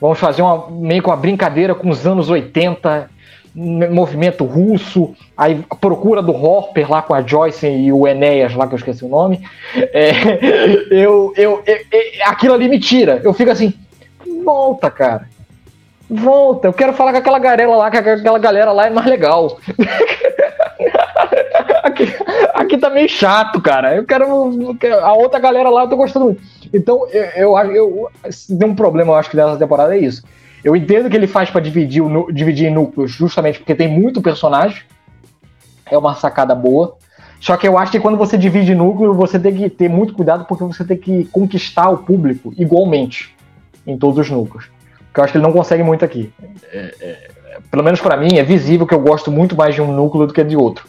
Vamos fazer uma, meio que uma brincadeira com os anos 80, movimento russo, aí a procura do Hopper lá com a Joyce e o Enéas lá, que eu esqueci o nome. É, eu, eu, eu, eu, aquilo ali me tira. Eu fico assim, volta, cara. Volta, eu quero falar com aquela galera lá, que aquela galera lá é mais legal. tá meio chato, cara. Eu quero. A outra galera lá eu tô gostando muito. Então, eu acho. Eu, eu, tem um problema, eu acho que nessa temporada é isso. Eu entendo que ele faz para dividir, dividir em núcleos, justamente porque tem muito personagem. É uma sacada boa. Só que eu acho que quando você divide núcleo, você tem que ter muito cuidado, porque você tem que conquistar o público igualmente em todos os núcleos. Que eu acho que ele não consegue muito aqui. É, é, pelo menos para mim, é visível que eu gosto muito mais de um núcleo do que de outro.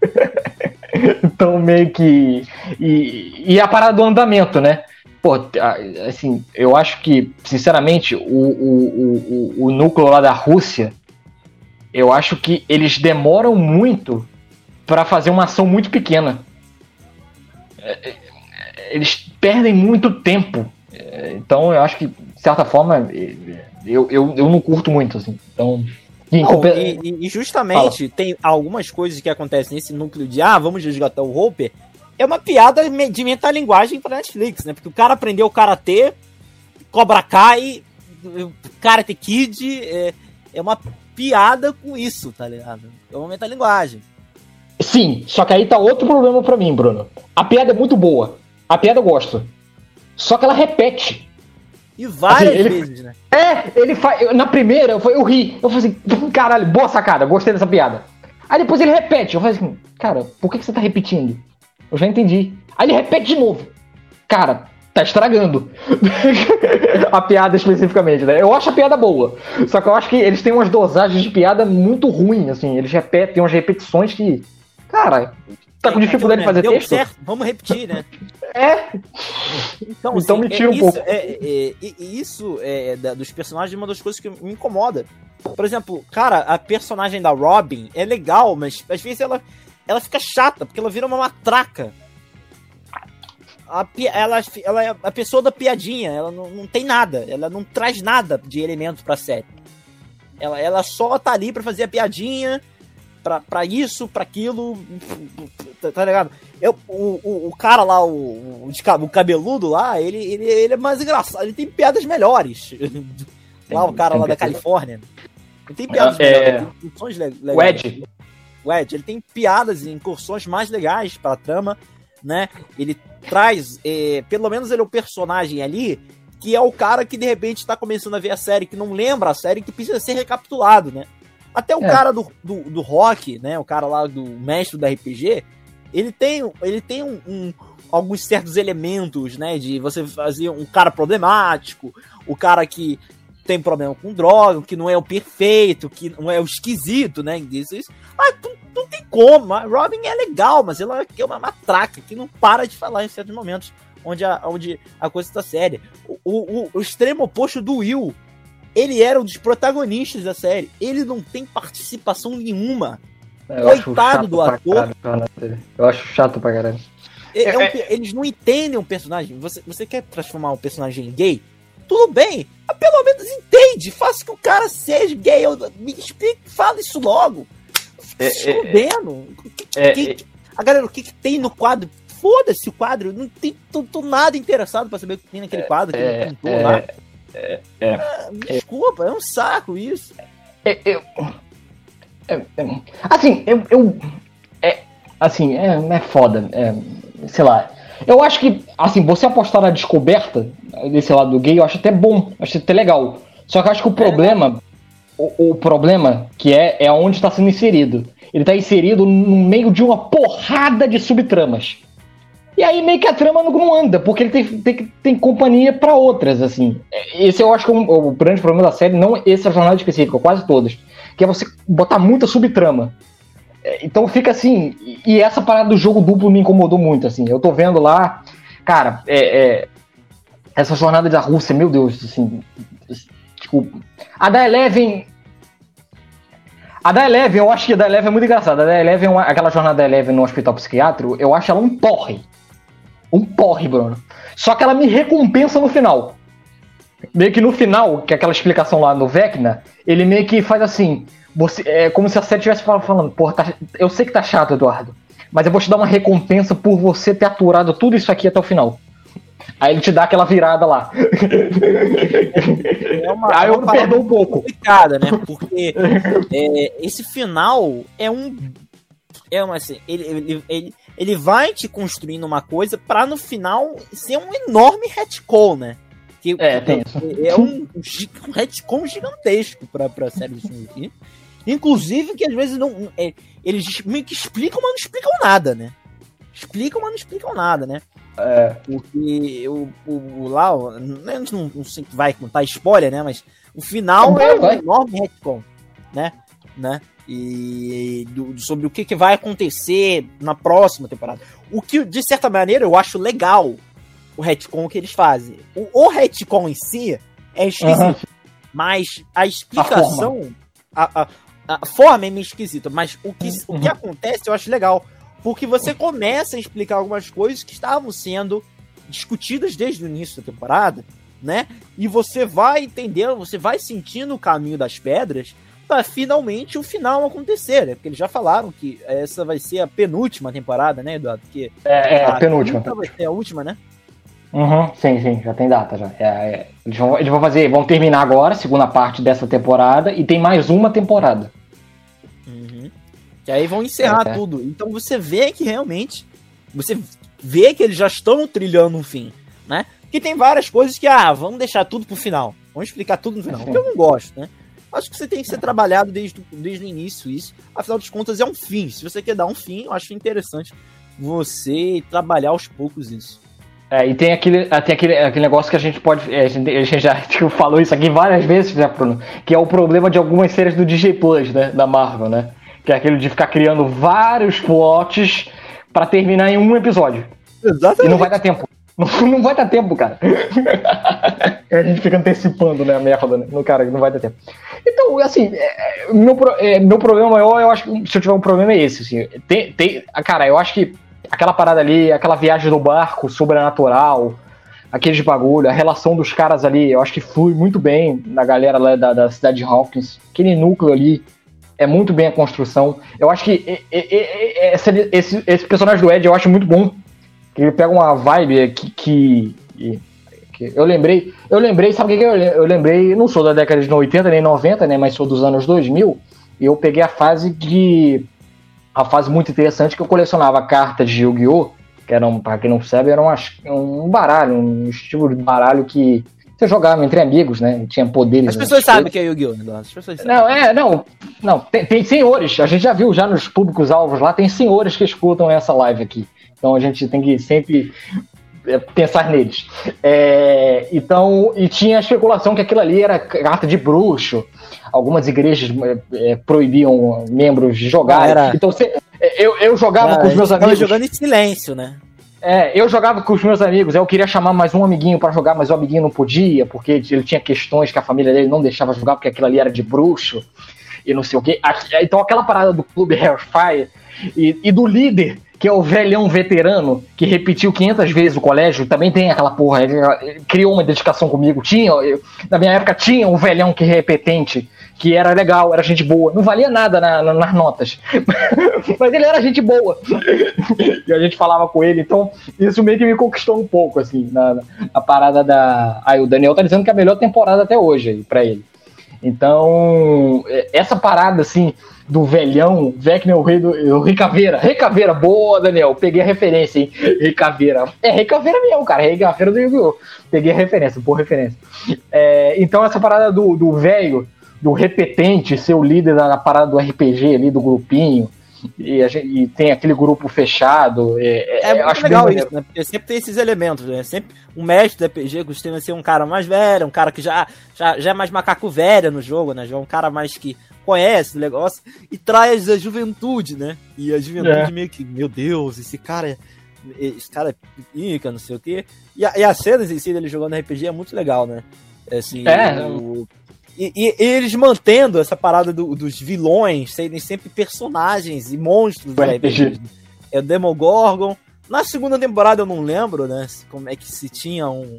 então, meio que. E, e a parada do andamento, né? Pô, assim, eu acho que, sinceramente, o, o, o, o núcleo lá da Rússia, eu acho que eles demoram muito para fazer uma ação muito pequena. É, é, eles perdem muito tempo. É, então, eu acho que, de certa forma, eu, eu, eu não curto muito, assim. Então. Não, e, e, justamente Fala. tem algumas coisas que acontecem nesse núcleo de ah, vamos resgatar o Roper. É uma piada de metalinguagem pra Netflix, né? Porque o cara aprendeu karatê, Cobra Kai, Karate Kid, é, é uma piada com isso, tá ligado? É uma metalinguagem. Sim, só que aí tá outro problema para mim, Bruno. A piada é muito boa. A piada eu gosto. Só que ela repete. E várias assim, ele, vezes, né? É, ele faz. Na primeira, eu, eu ri. Eu falei assim, caralho, boa sacada, gostei dessa piada. Aí depois ele repete. Eu falei assim, cara, por que, que você tá repetindo? Eu já entendi. Aí ele repete de novo. Cara, tá estragando. a piada especificamente, né? Eu acho a piada boa. Só que eu acho que eles têm umas dosagens de piada muito ruins, assim. Eles repetem umas repetições que. Cara, tá com dificuldade de fazer Deu texto? Certo, vamos repetir, né? é. Então, então assim, me tira é, um isso, pouco. É, é, é isso é, dos personagens é uma das coisas que me incomoda. Por exemplo, cara, a personagem da Robin é legal, mas às vezes ela, ela fica chata, porque ela vira uma matraca. A, ela, ela é a pessoa da piadinha, ela não, não tem nada, ela não traz nada de elemento pra série. Ela, ela só tá ali pra fazer a piadinha, pra, pra isso, pra aquilo, tá, tá ligado? Eu, o, o, o, cara lá, o, o cabeludo lá, ele, ele, ele é mais engraçado, ele tem piadas melhores. lá o cara lá da Califórnia. Ele tem piadas é, melhores, tem legais. O Ed. O Ed, ele tem piadas e incursões mais legais pra trama, né? Ele traz, é, pelo menos ele é o personagem ali, que é o cara que de repente tá começando a ver a série, que não lembra a série, que precisa ser recapitulado, né? Até o é. cara do, do, do, rock, né? O cara lá do mestre do RPG, ele tem, ele tem um, um, alguns certos elementos, né? De você fazer um cara problemático, o cara que tem problema com droga, que não é o perfeito, que não é o esquisito, né? Isso, isso. Ah, não, não tem como. A Robin é legal, mas ela é uma matraca que não para de falar em certos momentos onde a, onde a coisa está séria. O, o, o extremo oposto do Will, ele era um dos protagonistas da série. Ele não tem participação nenhuma. É, eu Coitado do ator. Caralho, eu acho chato pra caralho. É, é um, eles não entendem um personagem. Você, você quer transformar um personagem gay? Tudo bem, mas pelo menos entende. Faça que o cara seja gay. Me explique, fala isso logo. É, Escondendo. É, que, que, a galera, o que, que tem no quadro? Foda-se o quadro. Não tem tô, tô nada interessado pra saber o que tem naquele quadro que ele pintou lá. É, é, ah, desculpa, é um saco isso. é, eu, é, é, assim, eu, eu é, assim, é, é foda, é, sei lá. Eu acho que, assim, você apostar na descoberta desse lado gay, eu acho até bom, acho até legal. Só que eu acho que o problema, o, o problema que é, é onde está sendo inserido. Ele está inserido no meio de uma porrada de subtramas. E aí meio que a trama não anda, porque ele tem, tem, tem companhia para outras, assim. Esse eu acho que é o, o grande problema da série, não esse é a jornada específica, quase todas. Que é você botar muita subtrama. É, então fica assim. E essa parada do jogo duplo me incomodou muito, assim. Eu tô vendo lá, cara, é, é essa jornada da Rússia, meu Deus, assim. Desculpa. A da Eleven a da Eleven, eu acho que a da Eleven é muito engraçada. A da Eleven, aquela jornada da Eleven no hospital psiquiátrico, eu acho ela um porre. Um porre, Bruno. Só que ela me recompensa no final. Meio que no final, que é aquela explicação lá no Vecna, ele meio que faz assim. Você, é como se a série estivesse falando, porra, tá, eu sei que tá chato, Eduardo, mas eu vou te dar uma recompensa por você ter aturado tudo isso aqui até o final. Aí ele te dá aquela virada lá. É uma, Aí eu perdoo um pouco. Complicada, né? Porque é, esse final é um. É uma assim, ele, ele, ele, ele vai te construindo uma coisa para no final ser um enorme retcon, né? Que, é, tem é, é um, um retcon gigantesco pra, pra série de filme. Inclusive que às vezes não. É, eles meio que explicam, mas não explicam nada, né? Explicam, mas não explicam nada, né? É. Porque o, o, o lá, não, não, não sei vai contar spoiler, né? Mas o final é um enorme retcon, né? né? E do, sobre o que, que vai acontecer na próxima temporada. O que, de certa maneira, eu acho legal o retcon que eles fazem. O, o retcon em si é esquisito, uhum. mas a explicação, a, a, a, forma é meio esquisita, mas o que, uhum. o que acontece eu acho legal. Porque você começa a explicar algumas coisas que estavam sendo discutidas desde o início da temporada, né? E você vai entendendo, você vai sentindo o caminho das pedras para finalmente o final acontecer, né? Porque eles já falaram que essa vai ser a penúltima temporada, né, Eduardo? Porque é, é a, a penúltima. Vai ser a última, né? Uhum, sim, sim, já tem data já. É, é, eles, vão, eles vão fazer, vão terminar agora, segunda parte dessa temporada, e tem mais uma temporada. Uhum. E aí vão encerrar é, é. tudo. Então você vê que realmente. Você vê que eles já estão trilhando um fim, né? Que tem várias coisas que, ah, vamos deixar tudo pro final. Vamos explicar tudo no final. Sim. Que eu não gosto, né? Acho que você tem que ser trabalhado desde, desde o início isso. Afinal de contas, é um fim. Se você quer dar um fim, eu acho interessante você trabalhar aos poucos isso. É, e tem aquele, tem aquele, aquele negócio que a gente pode. É, a, gente, a gente já tipo, falou isso aqui várias vezes, né, Bruno? Que é o problema de algumas séries do DJ Plus, né? Da Marvel, né? Que é aquele de ficar criando vários plots para terminar em um episódio. Exatamente. E não vai dar tempo. Não, não vai dar tempo, cara. a gente fica antecipando, né, a merda, né? No cara, não vai dar tempo. Então, assim, é, meu, é, meu problema maior, eu acho que se eu tiver um problema é esse, assim. Tem, tem, cara, eu acho que aquela parada ali, aquela viagem do barco sobrenatural, aqueles bagulho, a relação dos caras ali, eu acho que flui muito bem na galera lá da, da cidade de Hawkins. Aquele núcleo ali é muito bem a construção. Eu acho que esse, esse, esse personagem do Ed eu acho muito bom que ele pega uma vibe que, que, que, eu lembrei, eu lembrei, sabe o que, eu, eu lembrei? Não sou da década de 80 nem 90, né, mas sou dos anos 2000. E eu peguei a fase de a fase muito interessante que eu colecionava cartas de Yu-Gi-Oh, que eram, para quem não sabe, era um, baralho, um estilo de baralho que você jogava entre amigos, né? Tinha poderes. As pessoas sabem que é Yu-Gi-Oh! As pessoas sabem. Não, é, não. Não, tem, tem senhores. A gente já viu já nos públicos alvos lá, tem senhores que escutam essa live aqui. Então a gente tem que sempre é, pensar neles. É, então, e tinha a especulação que aquilo ali era carta de bruxo. Algumas igrejas é, é proibiam membros de jogar. Era... Então, você, é, eu, eu jogava era, com os meus amigos. jogando em silêncio, né? É, eu jogava com os meus amigos, eu queria chamar mais um amiguinho para jogar, mas o amiguinho não podia, porque ele tinha questões que a família dele não deixava jogar, porque aquilo ali era de bruxo e não sei o quê. Então aquela parada do clube Hellfire e, e do líder que é o velhão veterano, que repetiu 500 vezes o colégio, também tem aquela porra, ele, ele criou uma dedicação comigo. Tinha, eu, na minha época tinha um velhão que é repetente, que era legal, era gente boa. Não valia nada na, na, nas notas, mas ele era gente boa. e a gente falava com ele, então isso meio que me conquistou um pouco, assim, na, na parada da. Aí o Daniel tá dizendo que é a melhor temporada até hoje pra ele. Então, é, essa parada, assim, do velhão, Vecna, o rei do. O rei Caveira. Rei Caveira, boa, Daniel. Peguei a referência, hein? Rei Caveira. É Rei Caveira mesmo, cara. Rei Caveira do Yu-Gi-Oh! Peguei a referência, boa referência. É, então, essa parada do velho, do, do repetente, ser o líder da parada do RPG ali, do grupinho. E, gente, e, tem aquele grupo fechado. É, é, é muito legal isso, né? Porque sempre tem esses elementos, né? Sempre um mestre do RPG costuma ser um cara mais velho, um cara que já, já, já é mais macaco velho no jogo, né? Já é um cara mais que conhece o negócio e traz a juventude, né? E a juventude é. meio que, meu Deus, esse cara é. Esse cara é pica, não sei o quê. E a, e a cena em si dele jogando RPG é muito legal, né? Assim, é. O, e, e, e, eles mantendo essa parada do, dos vilões serem sempre personagens e monstros do RPG. É o Demogorgon. Na segunda temporada eu não lembro, né? Como é que se tinha um,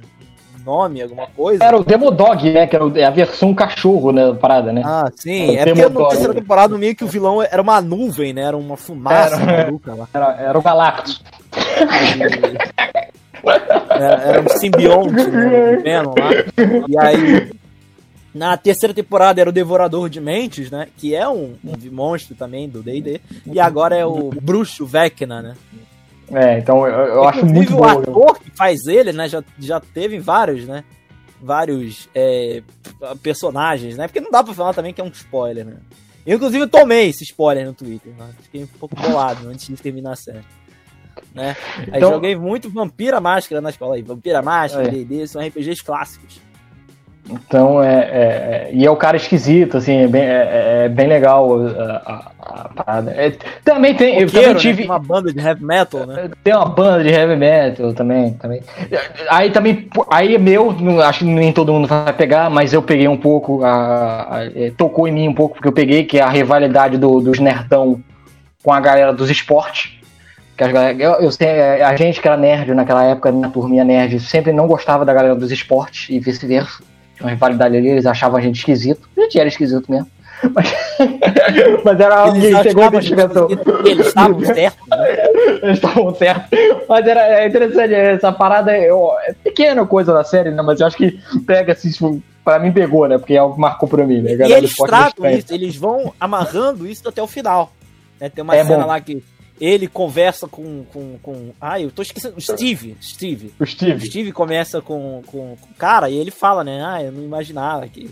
nome, alguma coisa. Era o Demodog, né? Que era é a versão cachorro, né? Parada, né? Ah, sim. É porque na terceira temporada meio que o vilão era uma nuvem, né? Era uma fumaça era, maluca lá. Era, era o Galactus. Era, era um simbionte, né? Venom lá. E aí, na terceira temporada era o Devorador de Mentes, né? Que é um, um monstro também do D&D. E agora é o Bruxo Vecna, né? É, então eu, eu acho muito bom. o ator que faz ele, né, já, já teve vários, né, vários é, personagens, né, porque não dá pra falar também que é um spoiler, né. Eu, inclusive, eu tomei esse spoiler no Twitter, né? fiquei um pouco bolado antes de terminar a série. Né? Aí então... joguei muito Vampira Máscara na escola aí. Vampira Máscara, D&D, é. são RPGs clássicos. Então é, é, é, E é o cara esquisito, assim, é bem, é, é, é bem legal a, a, parada. É, também tem. eu também né? tive. Né? uma banda de heavy metal, né? Tem uma banda de heavy metal também. também. Aí também. Aí é meu, acho que nem todo mundo vai pegar, mas eu peguei um pouco. A, a, tocou em mim um pouco, porque eu peguei, que é a rivalidade do, dos nerdão com a galera dos esportes. Que as, eu, eu, a gente que era nerd naquela época, na turminha nerd, sempre não gostava da galera dos esportes e vice-versa uma rivalidade ali, eles achavam a gente esquisito. A gente era esquisito mesmo. Mas, mas era algo que chegou a investimento. Eles estavam certos, né? Eles estavam certos. Mas era é interessante, essa parada é, é pequena coisa da série, né? Mas eu acho que pega assim, tipo, pra mim pegou, né? Porque é algo que marcou pra mim, né? E eles tratam isso, eles vão amarrando isso até o final. Né? Tem uma é cena bom. lá que ele conversa com, com, com. Ai, eu tô esquecendo. O Steve. Steve. O Steve. O Steve começa com, com, com o cara e ele fala, né? Ah, eu não imaginava que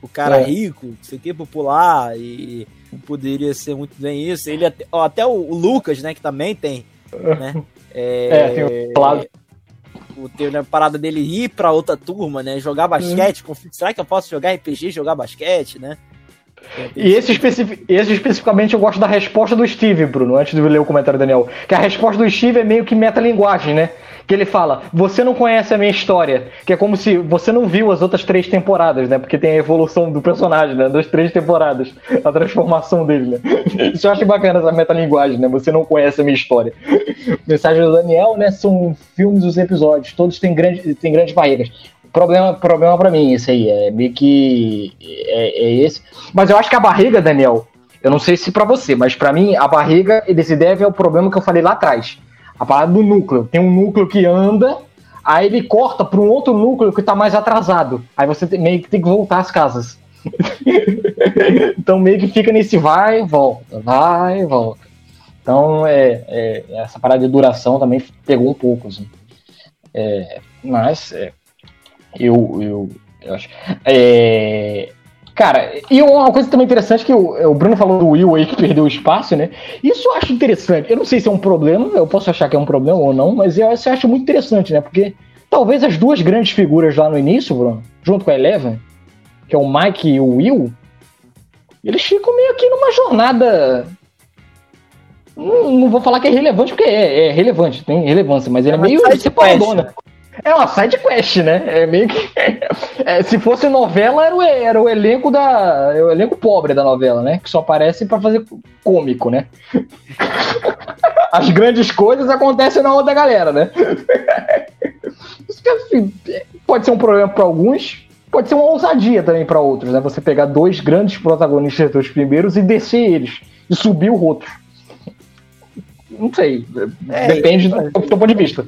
o cara é. rico, sei que, popular e poderia ser muito bem isso. Ele até, ó, até o, o, Lucas, né, que também tem, né? É, é tem um lado. O, tem a parada dele ir pra outra turma, né? Jogar basquete. Uhum. Será que eu posso jogar RPG jogar basquete, né? E esse, especific, esse especificamente eu gosto da resposta do Steve, Bruno, antes de ler o comentário do Daniel. Que a resposta do Steve é meio que metalinguagem, né? Que ele fala: Você não conhece a minha história. Que é como se você não viu as outras três temporadas, né? Porque tem a evolução do personagem, né? Das três temporadas. A transformação dele, né? Isso eu acho bacana essa metalinguagem, né? Você não conhece a minha história. Mensagem do Daniel, né? São filmes os episódios. Todos têm, grande, têm grandes barreiras problema problema para mim esse aí é meio que é, é, esse. Mas eu acho que a barriga Daniel eu não sei se para você mas para mim a barriga ele se deve ao problema que eu falei lá atrás. A parada do núcleo tem um núcleo que anda aí ele corta para um outro núcleo que tá mais atrasado. Aí você meio que tem que voltar às casas. Então meio que fica nesse vai e volta vai e volta. Então é, é, essa parada de duração também pegou um pouco assim. É, mas é, eu, eu, eu acho. É, cara, e uma coisa também interessante que o, o Bruno falou do Will aí que perdeu o espaço, né? Isso eu acho interessante. Eu não sei se é um problema, eu posso achar que é um problema ou não, mas eu, eu acho muito interessante, né? Porque talvez as duas grandes figuras lá no início, Bruno, junto com a Eleven, que é o Mike e o Will, eles ficam meio aqui numa jornada. Não, não vou falar que é relevante, porque é, é relevante, tem relevância, mas ele é, é meio separadona. É uma side quest, né? É meio que. É, se fosse novela, era o, era o elenco da. o elenco pobre da novela, né? Que só aparece para fazer cômico, né? As grandes coisas acontecem na outra galera, né? Assim, pode ser um problema para alguns, pode ser uma ousadia também para outros, né? Você pegar dois grandes protagonistas dos primeiros e descer eles e subir o outro. Não sei. É, Depende do, do ponto de vista.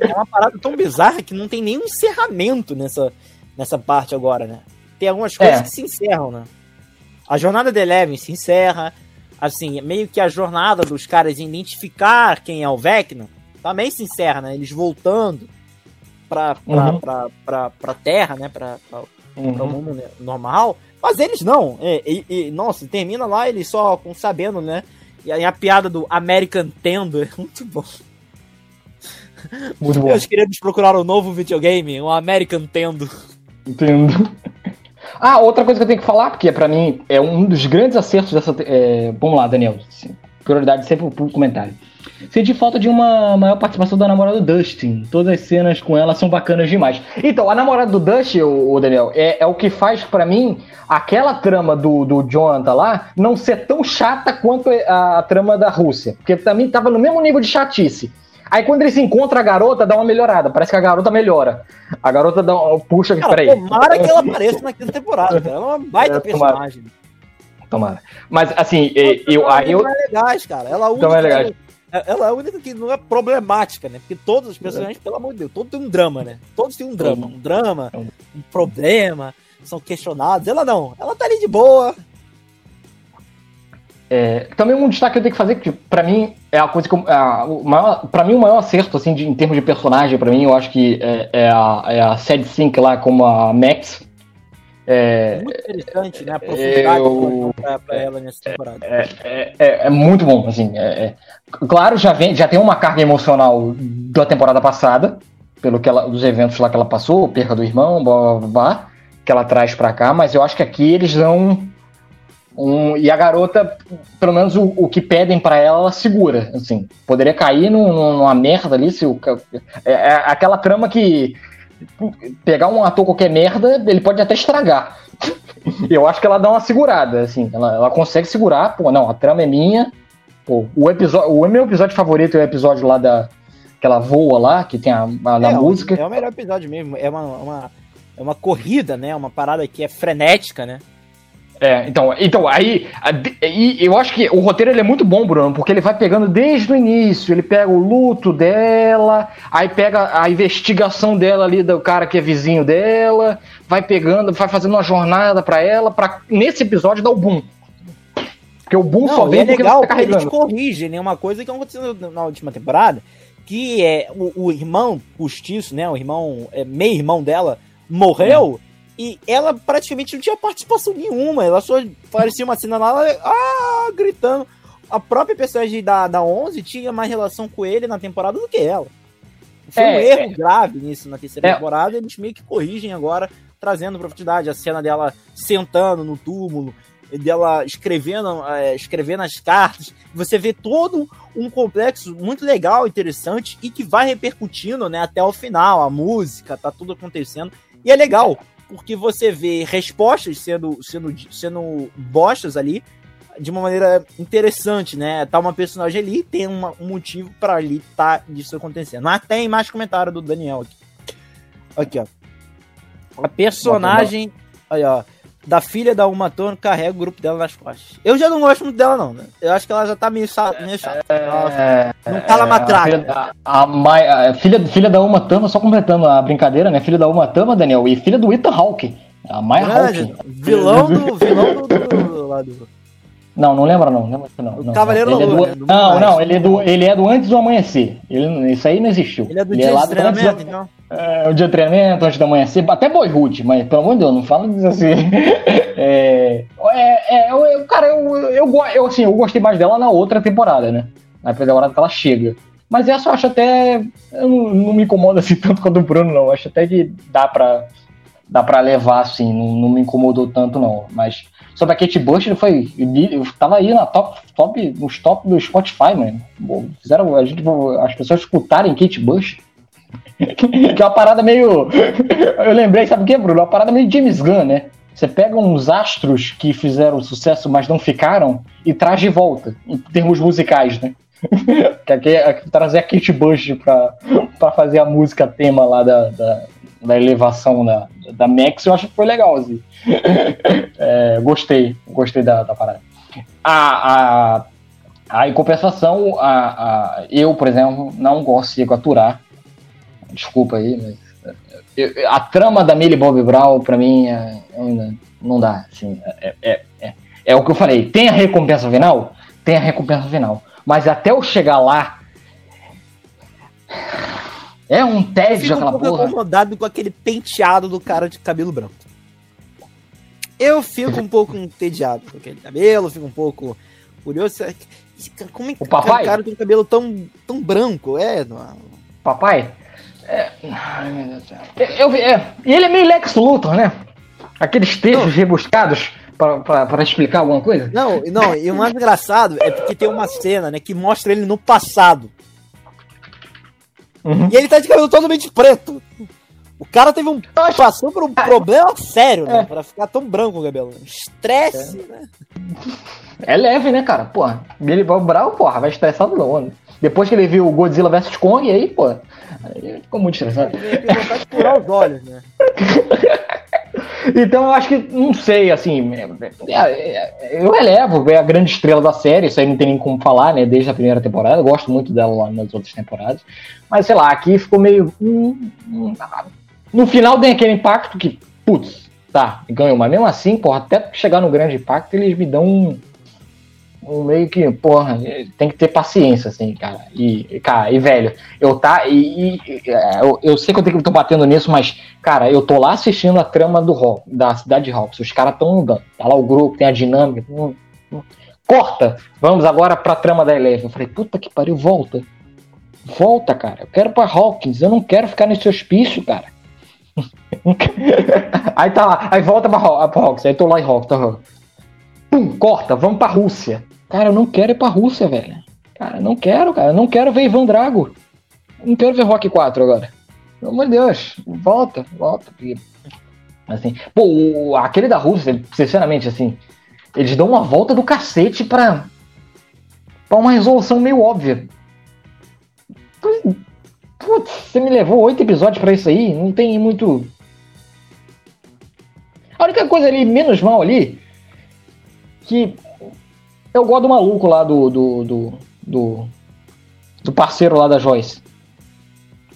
É uma parada tão bizarra que não tem nenhum encerramento nessa, nessa parte agora, né? tem algumas coisas é. que se encerram, né? A jornada de Eleven se encerra, assim, meio que a jornada dos caras em identificar quem é o Vecna também se encerra, né? Eles voltando pra, pra, uhum. pra, pra, pra Terra, né? Pra, pra, uhum. pra mundo normal. Mas eles não. E, e, e, nossa, termina lá eles só com sabendo, né? E aí a piada do American Tendo é muito bom. Muito bom. Meus queridos procuraram um novo videogame, um American Tendo. Entendo. Ah, outra coisa que eu tenho que falar, porque para mim é um dos grandes acertos dessa. É... Vamos lá, Daniel. Prioridade sempre pro comentário. Senti falta de uma maior participação da namorada do Dustin. Todas as cenas com ela são bacanas demais. Então, a namorada do Dustin, o, Daniel, é, é o que faz para mim aquela trama do, do Jonathan lá não ser tão chata quanto a, a trama da Rússia. Porque também tava no mesmo nível de chatice. Aí quando ele se encontra a garota, dá uma melhorada. Parece que a garota melhora. A garota dá uma... puxa aqui, peraí. Tomara que ela apareça na quinta temporada, cara. Ela é uma baita é, personagem. Tomara. Mas assim, eu. Aí eu... é legais, cara. Ela é então é legal. Ela é a única que não é problemática, né? Porque todos os personagens, pelo amor de Deus, todos têm um drama, né? Todos têm um drama. Um drama, um problema, são questionados. Ela não, ela tá ali de boa. É, também um destaque que eu tenho que fazer, que pra mim é a coisa que. É o maior, pra mim, o maior acerto, assim, de, em termos de personagem, pra mim, eu acho que é, é a, é a Sad Sync lá como a Max é, muito interessante, né? A profundidade eu, pra, ela nessa temporada. É, é, é, é muito bom, assim. É, é, claro, já, vem, já tem uma carga emocional da temporada passada, pelo que ela, dos eventos lá que ela passou, perca do irmão, blá, blá, blá, que ela traz pra cá, mas eu acho que aqui eles dão um, e a garota, pelo menos o, o que pedem para ela, ela segura. Assim, poderia cair num, numa merda ali. Se o, é, é, aquela trama que pegar um ator qualquer merda, ele pode até estragar. Eu acho que ela dá uma segurada, assim. Ela, ela consegue segurar, pô, não, a trama é minha. Pô, o episódio, o meu episódio favorito é o episódio lá da que ela voa lá, que tem a, a é, música. É o melhor episódio mesmo. É uma, uma, é uma corrida, né? Uma parada que é frenética, né? É, então, então aí, aí eu acho que o roteiro ele é muito bom, Bruno, porque ele vai pegando desde o início, ele pega o luto dela, aí pega a investigação dela ali do cara que é vizinho dela, vai pegando, vai fazendo uma jornada para ela, para nesse episódio dar o boom. Porque o boom Não, só vem é porque legal, tá carregando. Eles corrigem, né? Uma coisa que aconteceu na última temporada, que é o, o irmão postiço, né? O irmão, é, meio irmão dela, morreu. É e ela praticamente não tinha participação nenhuma. Ela só parecia uma cena lá, ela, ah, gritando. A própria personagem da, da 11 tinha mais relação com ele na temporada do que ela. Foi é, um erro é, grave nisso na terceira é, temporada. Eles meio que corrigem agora, trazendo profundidade. A cena dela sentando no túmulo, dela escrevendo, é, escrevendo as cartas. Você vê todo um complexo muito legal, interessante e que vai repercutindo né, até o final. A música, tá tudo acontecendo. E é legal, porque você vê respostas sendo, sendo, sendo bostas ali de uma maneira interessante, né? Tá uma personagem ali tem uma, um motivo para ali tá disso acontecendo. Mas tem mais comentário do Daniel aqui. Aqui, ó. A personagem. Aí, ó da filha da Uma Thurman carrega o grupo dela nas costas. Eu já não gosto muito dela, não, né? Eu acho que ela já tá meio, meio chata. É, não tá lá matraca. A, a, a, filha, filha da Uma Thurman, só completando a brincadeira, né? Filha da Uma Thurman, Daniel, e filha do Ethan Hawke. A Maya Hawke. Vilão do. Vilão do, do, do, do não, não lembra não. Lembra, não, não Cavaleiro não. É do, né, não, não, ele é, do, ele é do antes do amanhecer. Ele, isso aí não existiu. Ele é do ele dia é lá de treinamento, do, então. É, o dia de treinamento, antes do amanhecer, até boyhood, mas pelo amor de Deus, não fala disso assim. é, é, é eu, cara, eu, eu, eu, assim, eu gostei mais dela na outra temporada, né? Na temporada que ela chega. Mas essa eu acho até. Eu não, não me incomoda assim tanto quanto o Bruno, não. Eu acho até que dá pra, dá pra levar, assim, não, não me incomodou tanto, não. Mas sobre a Kate Bush, foi. Eu tava aí na top, top, nos top do Spotify, mano. Fizeram a gente, as pessoas escutarem Kate Bush. que é uma parada meio. Eu lembrei, sabe o que, Bruno? Uma parada meio James Gunn, né? Você pega uns astros que fizeram sucesso, mas não ficaram, e traz de volta, em termos musicais, né? que é trazer a Kate Bush pra, pra fazer a música tema lá da, da, da elevação da, da Max, eu acho que foi legal, assim. é, gostei, gostei da, da parada. A, a, a, em compensação, a, a, eu, por exemplo, não gosto de aturar. Desculpa aí, mas eu, a trama da Millie Bob Brown, pra mim, é, ainda não dá. Assim, é, é, é, é, o que eu falei. Tem a recompensa final? Tem a recompensa final. Mas até eu chegar lá. É um tédio aquela um pouco porra. incomodado com aquele penteado do cara de cabelo branco. Eu fico um pouco entediado com aquele cabelo, fico um pouco curioso. Como é que o papai? o cara tem um cabelo tão, tão branco? É, não... Papai? É... Ai, meu Deus do céu. Eu, é... E ele é meio Lex Luthor, né? Aqueles textos não. rebuscados para explicar alguma coisa? Não, não, e o mais engraçado é porque tem uma cena, né, que mostra ele no passado. Uhum. E ele tá de cabelo totalmente preto. O cara teve um. Passou por um problema sério, né? É. Pra ficar tão branco o cabelo. Estresse, é. né? É leve, né, cara? Porra, Billy Bob Brown, porra, vai estressado não, né? Depois que ele viu o Godzilla vs Kong, aí, pô, aí ficou muito estressado. Ele tem vontade de furar os olhos, né? Então eu acho que, não sei, assim, é, é, eu relevo, é a grande estrela da série, isso aí não tem nem como falar, né, desde a primeira temporada, eu gosto muito dela lá nas outras temporadas, mas sei lá, aqui ficou meio... Hum, hum, no final tem aquele impacto que, putz, tá, ganhou, mas mesmo assim, porra, até chegar no grande impacto eles me dão um meio que, porra, tem que ter paciência, assim, cara. E, cara, e velho, eu tá. E, e eu, eu, sei que eu tenho que tô batendo nisso, mas, cara, eu tô lá assistindo a trama do rock, da cidade de Rocks. Os caras tão andando. Tá lá o grupo, tem a dinâmica. Hum, hum. Corta! Vamos agora pra trama da Eleven. Eu falei, puta que pariu, volta. Volta, cara. Eu quero pra Hawkins. Eu não quero ficar nesse hospício, cara. aí tá lá, aí volta pra, pra Hawkins. Aí tô lá em Hawkins. Tá, Pum, corta, vamos pra Rússia. Cara, eu não quero ir pra Rússia, velho. Cara, não quero, cara. Eu não quero ver Ivan Drago. Não quero ver Rock 4 agora. Pelo amor de Deus. Volta, volta. Assim, pô, aquele da Rússia, sinceramente, assim, eles dão uma volta do cacete pra, pra uma resolução meio óbvia. Putz, você me levou oito episódios para isso aí, não tem muito. A única coisa ali, menos mal ali, que eu gosto do maluco lá do. do, do, do, do parceiro lá da Joyce.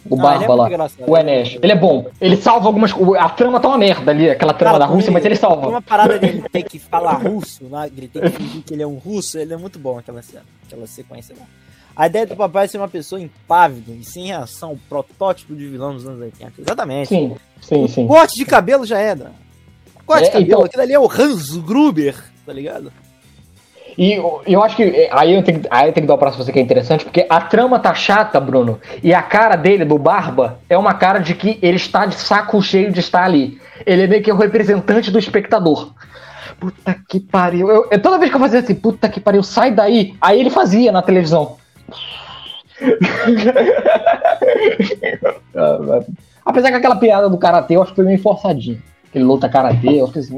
O ah, Barba é lá. O Enes. Ele é bom. Ele salva algumas. A trama tá uma merda ali, aquela trama Cara, da Rússia, ele, mas ele salva. Uma parada dele ter que falar russo, né? ele tem que fingir que ele é um russo, ele é muito bom aquela, aquela sequência lá. A ideia do papai é ser uma pessoa impávida e sem reação, protótipo de vilão dos anos 80. Exatamente. Sim, sim, o sim. Corte de cabelo já é, né? Corte é, de cabelo, então... aquilo ali é o Hans Gruber, tá ligado? E eu acho que é, aí eu tenho, aí eu tenho que dar um prazo pra você que é interessante, porque a trama tá chata, Bruno. E a cara dele, do Barba, é uma cara de que ele está de saco cheio de estar ali. Ele é meio que o representante do espectador. Puta que pariu. Eu, eu, toda vez que eu fazia assim, puta que pariu, sai daí. Aí ele fazia na televisão. Apesar que aquela piada do karatê eu acho que foi meio forçadinha. Ele luta karatê, eu fiquei assim.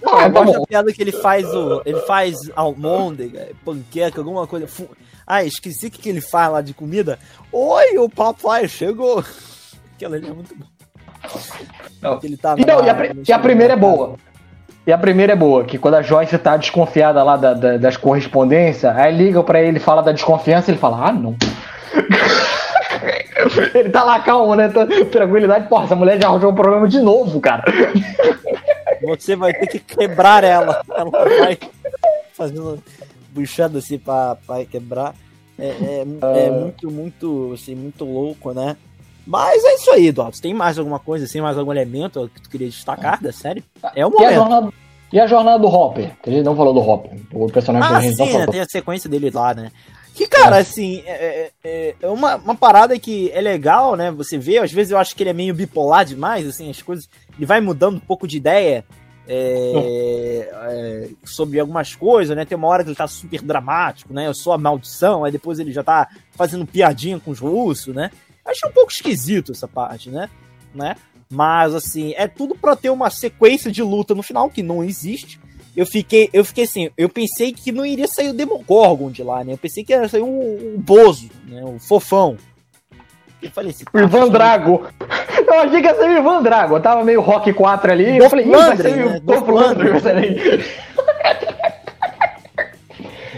Não, eu gosto da piada que ele faz o. Ele faz almôndega, panqueca, alguma coisa. Ah, esqueci o que, que ele faz lá de comida. Oi, o papai chegou. Aquela ali é muito bom. Não. Ele tá e, não, e, a, e a primeira é boa. E a primeira é boa, que quando a Joyce tá desconfiada lá da, da, das correspondências, aí liga pra ele e fala da desconfiança, ele fala, ah, não. ele tá lá calmo, né? Tranquilidade, porra, essa mulher já arranjou um problema de novo, cara. Você vai ter que quebrar ela. Ela vai fazendo buchada assim pra, pra quebrar. É, é, é, muito, muito, assim, muito louco, né? Mas é isso aí, Eduardo. Tem mais alguma coisa, assim, mais algum elemento que tu queria destacar da série? É o momento. E a jornada, e a jornada do Hopper? Que a gente não falou do Hopper. O personagem ah, que a gente sim, não falou. Né? Tem a sequência dele lá, né? Que, cara, é. assim, é, é, é, uma, uma parada que é legal, né? Você vê, às vezes eu acho que ele é meio bipolar demais, assim, as coisas ele vai mudando um pouco de ideia é, é, sobre algumas coisas, né? Tem uma hora que ele tá super dramático, né? Eu sou a maldição, aí depois ele já tá fazendo piadinha com os russos, né? Achei um pouco esquisito essa parte, né? né? Mas assim, é tudo para ter uma sequência de luta no final que não existe. Eu fiquei, eu fiquei assim, eu pensei que não iria sair o Demogorgon de lá, né? Eu pensei que ia sair um, um Bozo, né? Um fofão. Eu falei assim, o Ivan Drago. Eu achei que ia ser o Ivan Drago. Eu tava meio Rock 4 ali. eu falei, Landry, né? Dolph Landry.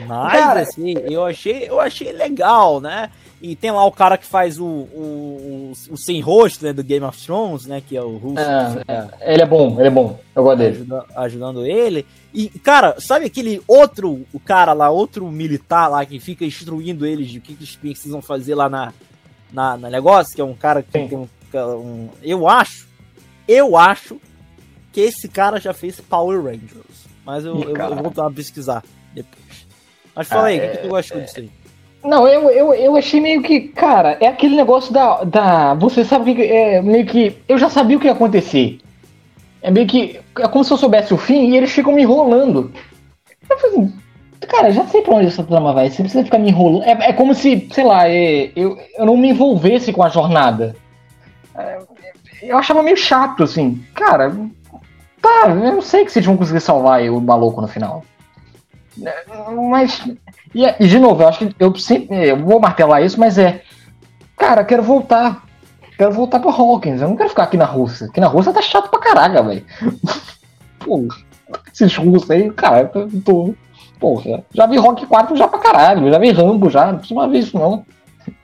Mas, Cara, assim, eu achei, eu achei legal, né? E tem lá o cara que faz o, o, o, o sem rosto né, do Game of Thrones, né? Que é o Russo. É, é. Ele é bom, ele é bom. Eu gosto dele. Ajuda, ajudando ele. E, cara, sabe aquele outro o cara lá, outro militar lá que fica instruindo eles de o que eles precisam fazer lá na, na, na negócio? Que é um cara que Sim. tem um, um. Eu acho, eu acho que esse cara já fez Power Rangers. Mas eu, eu, eu vou dar uma pesquisar depois. Mas fala ah, aí, o é, que, que tu achou é... disso aí? Não, eu, eu, eu achei meio que, cara, é aquele negócio da. da você sabe que. É meio que. Eu já sabia o que ia acontecer. É meio que. É como se eu soubesse o fim e eles ficam me enrolando. Eu falei assim, cara, já sei pra onde essa trama vai. Você precisa ficar me enrolando. É, é como se, sei lá, é, eu, eu não me envolvesse com a jornada. É, eu achava meio chato, assim. Cara, tá, eu não sei que vocês vão conseguir salvar o maluco no final. Mas e, e, de novo, eu acho que eu sempre. Eu vou martelar isso, mas é. Cara, quero voltar. Quero voltar pra Hawkins. Eu não quero ficar aqui na Rússia. Aqui na Rússia tá chato pra caraca, velho. Pô, esses russos aí, cara, eu tô. Porra, já vi Rock 4 já pra caralho. Já vi Rambo já. Não precisa ver isso, não.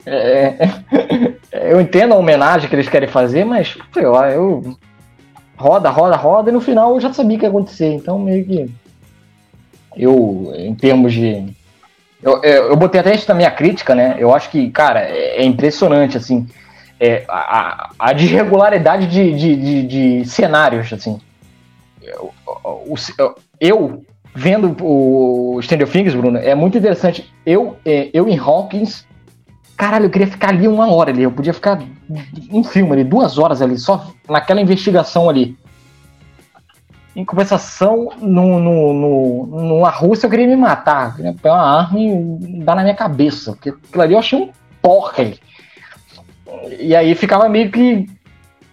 É, é, eu entendo a homenagem que eles querem fazer, mas, sei lá, eu. Roda, roda, roda, e no final eu já sabia o que ia acontecer. Então, meio que. Eu, em termos de eu, eu, eu, botei até isso na minha crítica, né? Eu acho que, cara, é, é impressionante, assim, é, a, a desregularidade de, de, de, de cenários, assim. Eu, eu, vendo o Stranger Things, Bruno, é muito interessante. Eu, é, eu em Hawkins, caralho, eu queria ficar ali uma hora ali. Eu podia ficar um filme ali, duas horas ali, só naquela investigação ali. Em compensação, no, no, no, numa Rússia eu queria me matar. Queria pegar uma arma e dar na minha cabeça. Porque aquilo ali eu achei um porra. E aí ficava meio que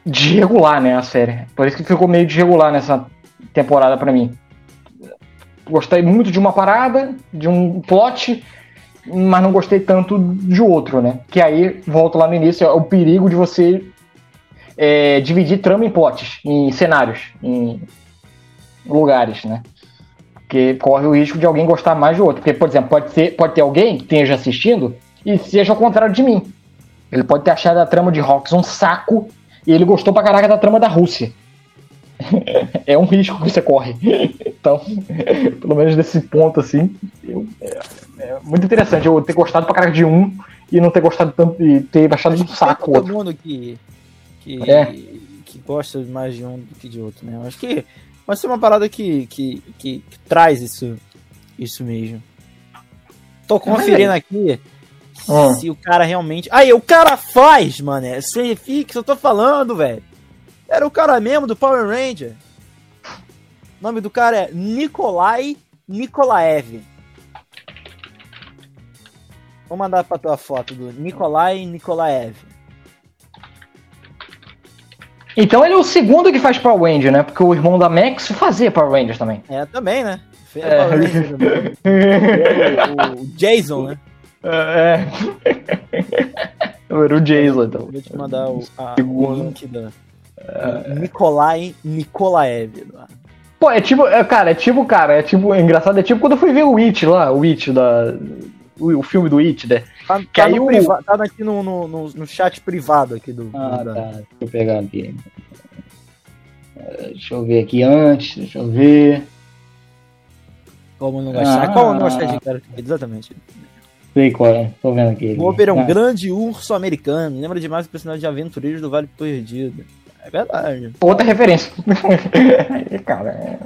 desregular, né, a série. Por isso que ficou meio desregular nessa temporada para mim. Gostei muito de uma parada, de um plot, mas não gostei tanto de outro, né? Que aí, volto lá no início, é o perigo de você é, dividir trama em plots, em cenários, em lugares, né? Porque corre o risco de alguém gostar mais do outro. Porque, por exemplo, pode, ser, pode ter alguém que esteja assistindo e seja ao contrário de mim. Ele pode ter achado a trama de Hawks um saco e ele gostou pra caraca da trama da Rússia. é um risco que você corre. então, pelo menos desse ponto, assim, eu, é, é, muito interessante eu ter gostado pra caraca de um e não ter gostado tanto e ter achado um saco todo outro. mundo que, que, é. que gosta mais de um do que de outro, né? Eu acho que mas ser uma parada que, que, que, que traz isso, isso mesmo. Tô conferindo aqui hum. se o cara realmente. Aí, o cara faz, mano. Você fixa, eu tô falando, velho. Era o cara mesmo do Power Ranger. O nome do cara é Nikolai Nikolaev. Vou mandar pra tua foto do Nikolai Nikolaev. Então ele é o segundo que faz Power Ranger, né? Porque o irmão da Max fazia Power Rangers também. É, também, né? É. o, o, Jason, né? É. Era o Jason, então. Vou te mandar o, a, o link da. É. Nikolai Nikolaev. Pô, é tipo, é, cara, é tipo, cara, é tipo, é engraçado, é tipo quando eu fui ver o It lá, o It da. O, o filme do It, né? Tá, que tá, aí no o... tá aqui no, no, no, chat privado aqui do. Ah, do... tá. Deixa eu pegar aqui. É, deixa eu ver aqui antes, deixa eu ver. Como não gostar? Ah, Como não de cara? Exatamente. Sei qual é, tô vendo aqui. O Ober é um ah. grande urso americano. Lembra demais o personagem de Aventureiros do Vale Perdido. É verdade. Outra referência. cara, é...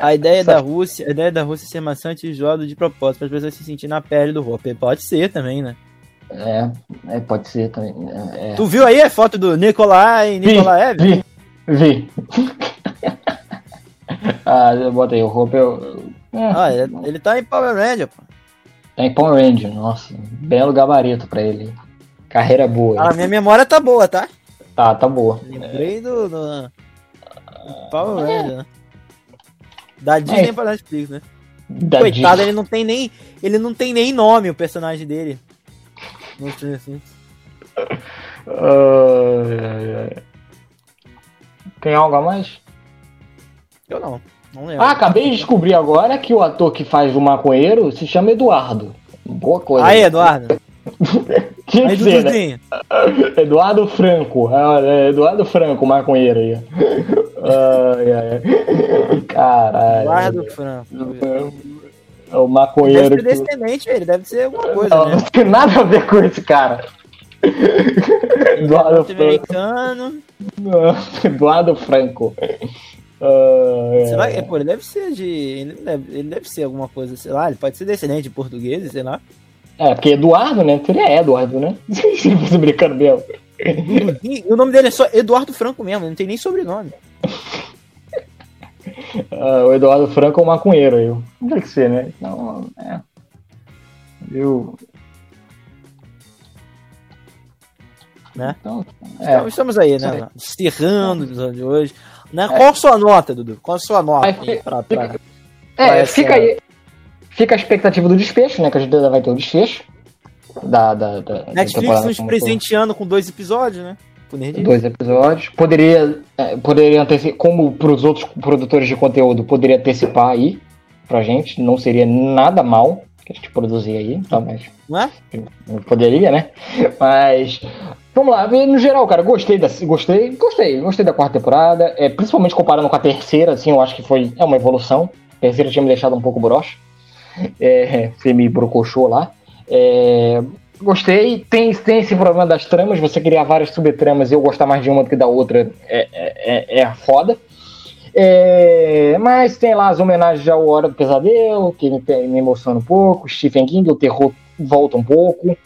A ideia da Rússia, a ideia da Rússia é ser maçante e enjoado de propósito, para as pessoas se sentirem na pele do Hopper. Pode ser também, né? É, é pode ser também. É, é. Tu viu aí a foto do Nikolai Nikolaev? Vi, vi. ah, bota aí, o Hopper. É. Ah, ele, ele tá em Power Ranger, pô. Tá em Power Ranger, nossa. Belo gabarito pra ele. Carreira boa. Ah, minha memória tá boa, tá? Tá, tá boa. Lembrei do, do... Power Ranger, né? Da Disney é. pra Netflix, né? Da Coitado, Disney. ele não tem nem. Ele não tem nem nome, o personagem dele. Não sei assim. Uh, tem algo a mais? Eu não. Não lembro. Ah, acabei de descobrir agora que o ator que faz o maconheiro se chama Eduardo. Boa coisa. Aí, Eduardo. Tinha que ser, né? Eduardo Franco. É, Eduardo Franco, maconheiro aí. Ai, ai. Caralho. Eduardo Franco. É o maconheiro. Ele deve ser descendente, ele deve ser alguma coisa. Não, né? não tem nada a ver com esse cara. Eduardo Franco. Americano. Eduardo Franco. Uh, é, pô, ele deve ser de. Ele deve, ele deve ser alguma coisa, sei lá, ele pode ser descendente de português, sei lá. É, porque Eduardo, né? Seria Eduardo, né? Se fosse brincando mesmo. E o nome dele é só Eduardo Franco mesmo, não tem nem sobrenome. uh, o Eduardo Franco é um maconheiro aí. Não tem que ser, né? Então, é. Viu? Né? Então, é. então, estamos aí, né? Encerrando o episódio de hoje. Né? É. Qual a sua nota, Dudu? Qual a sua nota? Aí, pra, pra, é, fica aí. Fica a expectativa do desfecho, né? Que a gente ainda vai ter o desfecho. Da, da, da Netflix nos presenteando com dois episódios, né? Dois episódios. Poderia, é, poderia antecipar, como para os outros produtores de conteúdo, poderia antecipar aí pra gente. Não seria nada mal que a gente produzir aí, tá, mas. Não é? Poderia, né? Mas. Vamos lá, no geral, cara, gostei da, gostei, gostei, gostei da quarta temporada, é, principalmente comparando com a terceira, assim, eu acho que foi é uma evolução. A terceira tinha me deixado um pouco broxa, é, foi me brocochou lá. É, gostei, tem, tem esse problema das tramas, você criar várias subtramas e eu gostar mais de uma do que da outra é, é, é, é foda. É, mas tem lá as homenagens ao Hora do Pesadelo, que me, me emociona um pouco, Stephen King, o terror volta um pouco.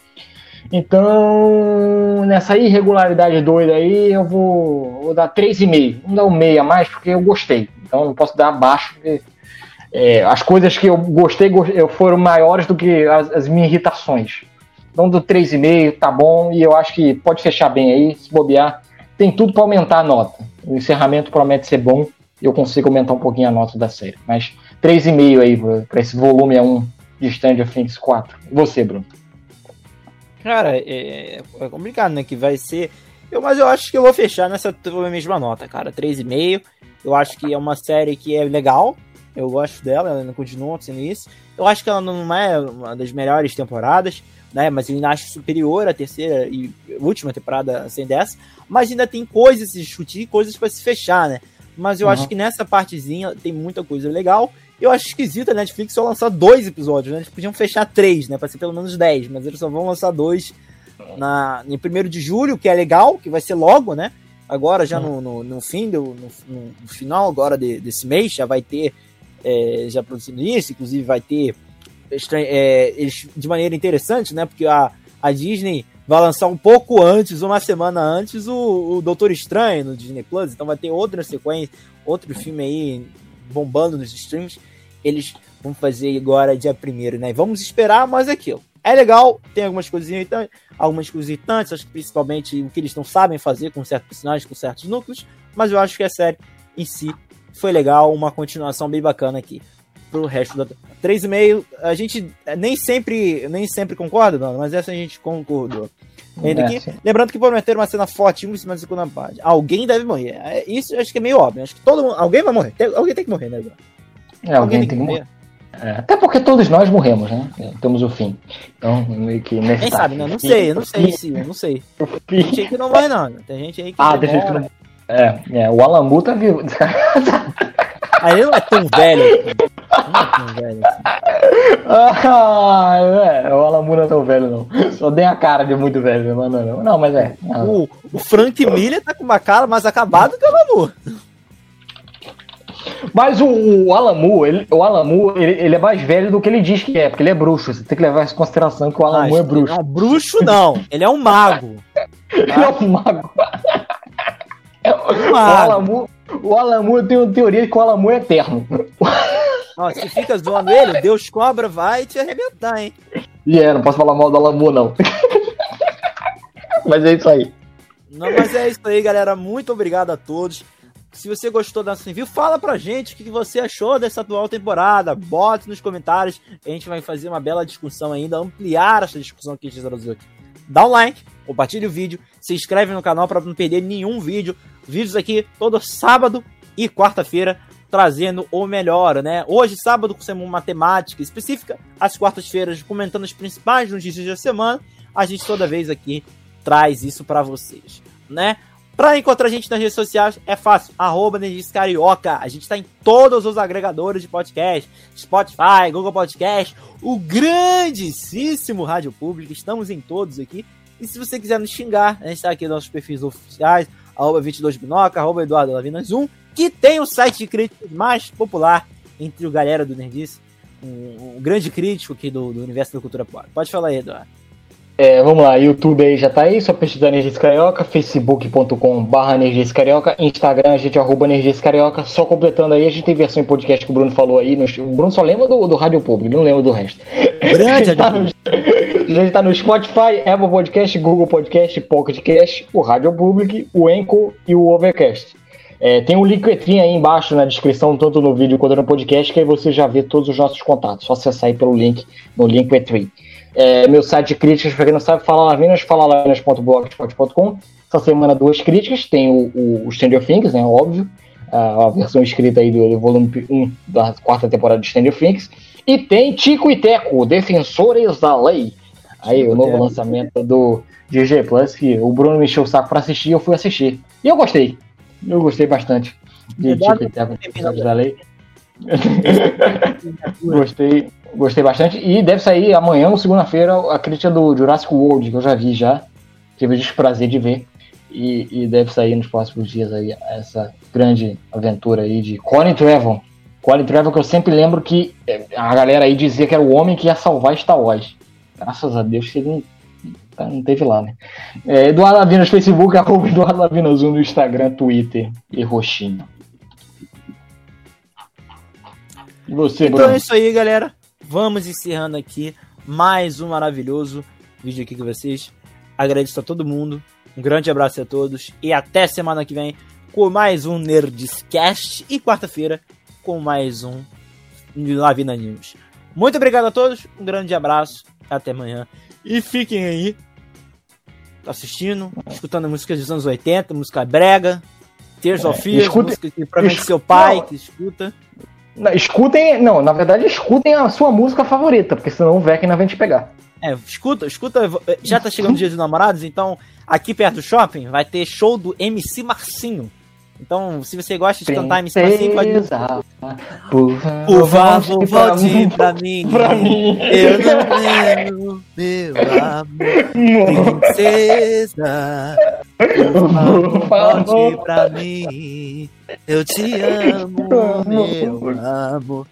Então, nessa irregularidade doida aí, eu vou, vou dar 3,5. Não dá um meio a mais, porque eu gostei. Então, não posso dar abaixo. Porque, é, as coisas que eu gostei, gostei foram maiores do que as, as minhas irritações. Então, do 3,5 tá bom. E eu acho que pode fechar bem aí, se bobear. Tem tudo para aumentar a nota. O encerramento promete ser bom. Eu consigo aumentar um pouquinho a nota da série. Mas 3,5 aí para esse volume 1 de Stand of Things 4. E você, Bruno? Cara, é, é, complicado, né? Que vai ser. Eu, mas eu acho que eu vou fechar nessa mesma nota, cara. 3,5. Eu acho que é uma série que é legal. Eu gosto dela, ela continua sendo isso. Eu acho que ela não é uma das melhores temporadas, né? Mas eu ainda acho superior à terceira e última temporada sem dessa. Mas ainda tem coisas a se discutir, coisas para se fechar, né? Mas eu uhum. acho que nessa partezinha tem muita coisa legal. Eu acho esquisito a Netflix só lançar dois episódios, né? Eles podiam fechar três, né? Pra ser pelo menos dez, mas eles só vão lançar dois na, em 1 de julho, que é legal, que vai ser logo, né? Agora, já no, no, no fim, do, no, no, final agora de, desse mês, já vai ter, é, já produzindo isso, inclusive vai ter é, eles, de maneira interessante, né? Porque a, a Disney vai lançar um pouco antes, uma semana antes, o, o Doutor Estranho no Disney Plus, então vai ter outra sequência, outro filme aí bombando nos streams eles vão fazer agora dia primeiro, né? Vamos esperar, mas é aquilo. É legal, tem algumas coisinhas algumas coisas acho que principalmente o que eles não sabem fazer com certos personagens, com certos núcleos, mas eu acho que a série em si foi legal, uma continuação bem bacana aqui pro resto da 3,5, a gente nem sempre nem sempre concorda, não, mas essa a gente concordou. Ainda aqui, é, lembrando que prometeram uma cena forte em cima da segunda parte. Alguém deve morrer. É, isso acho que é meio óbvio. Acho que todo mundo, alguém vai morrer. Tem, alguém tem que morrer, né? É, alguém, tem que morrer. É, até porque todos nós morremos, né? É, temos o fim. Então, meio que nesse. Quem sabe, né? Não sei, não sei se, não sei. Tem gente aí que não morre, não. Tem gente aí que. Ah, deixa eu. É, é, o Alamu tá vivo. Aí ele não é tão velho. Não é tão velho assim. Ah, é, o Alamu não é tão velho, não. Só tem a cara de muito velho, mas não, não. não mas é. O, o Frank Miller tá com uma cara mais acabada que o Alamu. Mas o, o Alamu, ele, o Alamu, ele, ele, é mais velho do que ele diz que é, porque ele é bruxo. Você tem que levar em consideração que o Alamu é bruxo. Não, bruxo não. Ele é um mago. ele é um mago. É. O Alamu, o Alamu, eu tenho teoria que o Alamu é eterno. Ó, se fica zoando ele, Deus cobra vai te arrebentar, hein? E é, não posso falar mal do Alamu, não. mas é isso aí. Não, mas é isso aí, galera. Muito obrigado a todos. Se você gostou da nossa review, fala pra gente o que você achou dessa atual temporada. Bote nos comentários. A gente vai fazer uma bela discussão ainda, ampliar essa discussão que a gente traduziu aqui. Dá um like, compartilhe o vídeo, se inscreve no canal para não perder nenhum vídeo. Vídeos aqui todo sábado e quarta-feira trazendo o melhor, né? Hoje, sábado, com uma temática específica, às quartas-feiras, comentando as principais notícias da semana. a gente toda vez aqui traz isso para vocês, né? Para encontrar a gente nas redes sociais é fácil, arroba Carioca. A gente está em todos os agregadores de podcast, Spotify, Google Podcast, o grandíssimo Rádio Público, estamos em todos aqui. E se você quiser nos xingar, a gente está aqui nos nossos perfis oficiais, arroba 22binoca, arroba Eduardo Lavinas 1, que tem o site de críticas mais popular entre o galera do Nerdice, um, um grande crítico aqui do, do universo da cultura pop. Pode falar aí, Eduardo. É, vamos lá, YouTube aí já tá aí, só pesquisar Energias Carioca, facebook.com barra Energias Carioca, Instagram a gente arroba Energias Carioca, só completando aí, a gente tem versão em podcast que o Bruno falou aí, no, o Bruno só lembra do, do Rádio Público, não lembra do resto. Grande, a, gente tá no, a gente tá no Spotify, Apple Podcast, Google Podcast, Pocket Cast, o Rádio Público, o Enco e o Overcast. É, tem um Linktree aí embaixo na descrição, tanto no vídeo quanto no podcast, que aí você já vê todos os nossos contatos. Só acessar aí pelo link no Linktree. É, meu site de críticas, para quem não sabe, fala Lavinas, falalavinas.blogspot.com. Essa semana duas críticas, tem o, o, o Stranger Things, né, óbvio, a, a versão escrita aí do, do, volume 1 da quarta temporada de Stranger Things. E tem Tico e Teco, Defensores da Lei. Aí, o novo lançamento do GG Plus, que o Bruno me encheu o saco para assistir e eu fui assistir. E eu gostei. Eu gostei bastante de Tico e Teco, Defensores da Lei. gostei, gostei bastante. E deve sair amanhã, segunda-feira, a crítica do Jurassic World, que eu já vi já. Tive o desprazer de ver. E, e, deve sair nos próximos dias aí essa grande aventura aí de Colin Trevor. Colin Trevor que eu sempre lembro que é, a galera aí dizia que era o homem que ia salvar Star Wars. Graças a Deus que ele não, não teve lá, né? É, Eduardo Lavinas Facebook, arroba Eduardo Lavinas no Instagram, Twitter e roxinho. E você, então Bruno? é isso aí, galera. Vamos encerrando aqui mais um maravilhoso vídeo aqui com vocês. Agradeço a todo mundo. Um grande abraço a todos. E até semana que vem com mais um Nerdscast. E quarta-feira com mais um Lavina News. Muito obrigado a todos. Um grande abraço. Até amanhã. E fiquem aí assistindo, escutando músicas dos anos 80, música brega, Tears é, of Fear, música que provavelmente seu pai não, que escuta. Escutem, não, na verdade, escutem a sua música favorita, porque senão o Vec não vem te pegar. É, escuta, escuta, já tá chegando o dia dos namorados, então aqui perto do shopping vai ter show do MC Marcinho. Então, se você gosta de cantar MC Marcinho, pode. Por favor, volte pra mim. Pra mim. Eu não quero, meu amor. Princesa. Por favor, volte pra mim. Eu te amo, meu amor.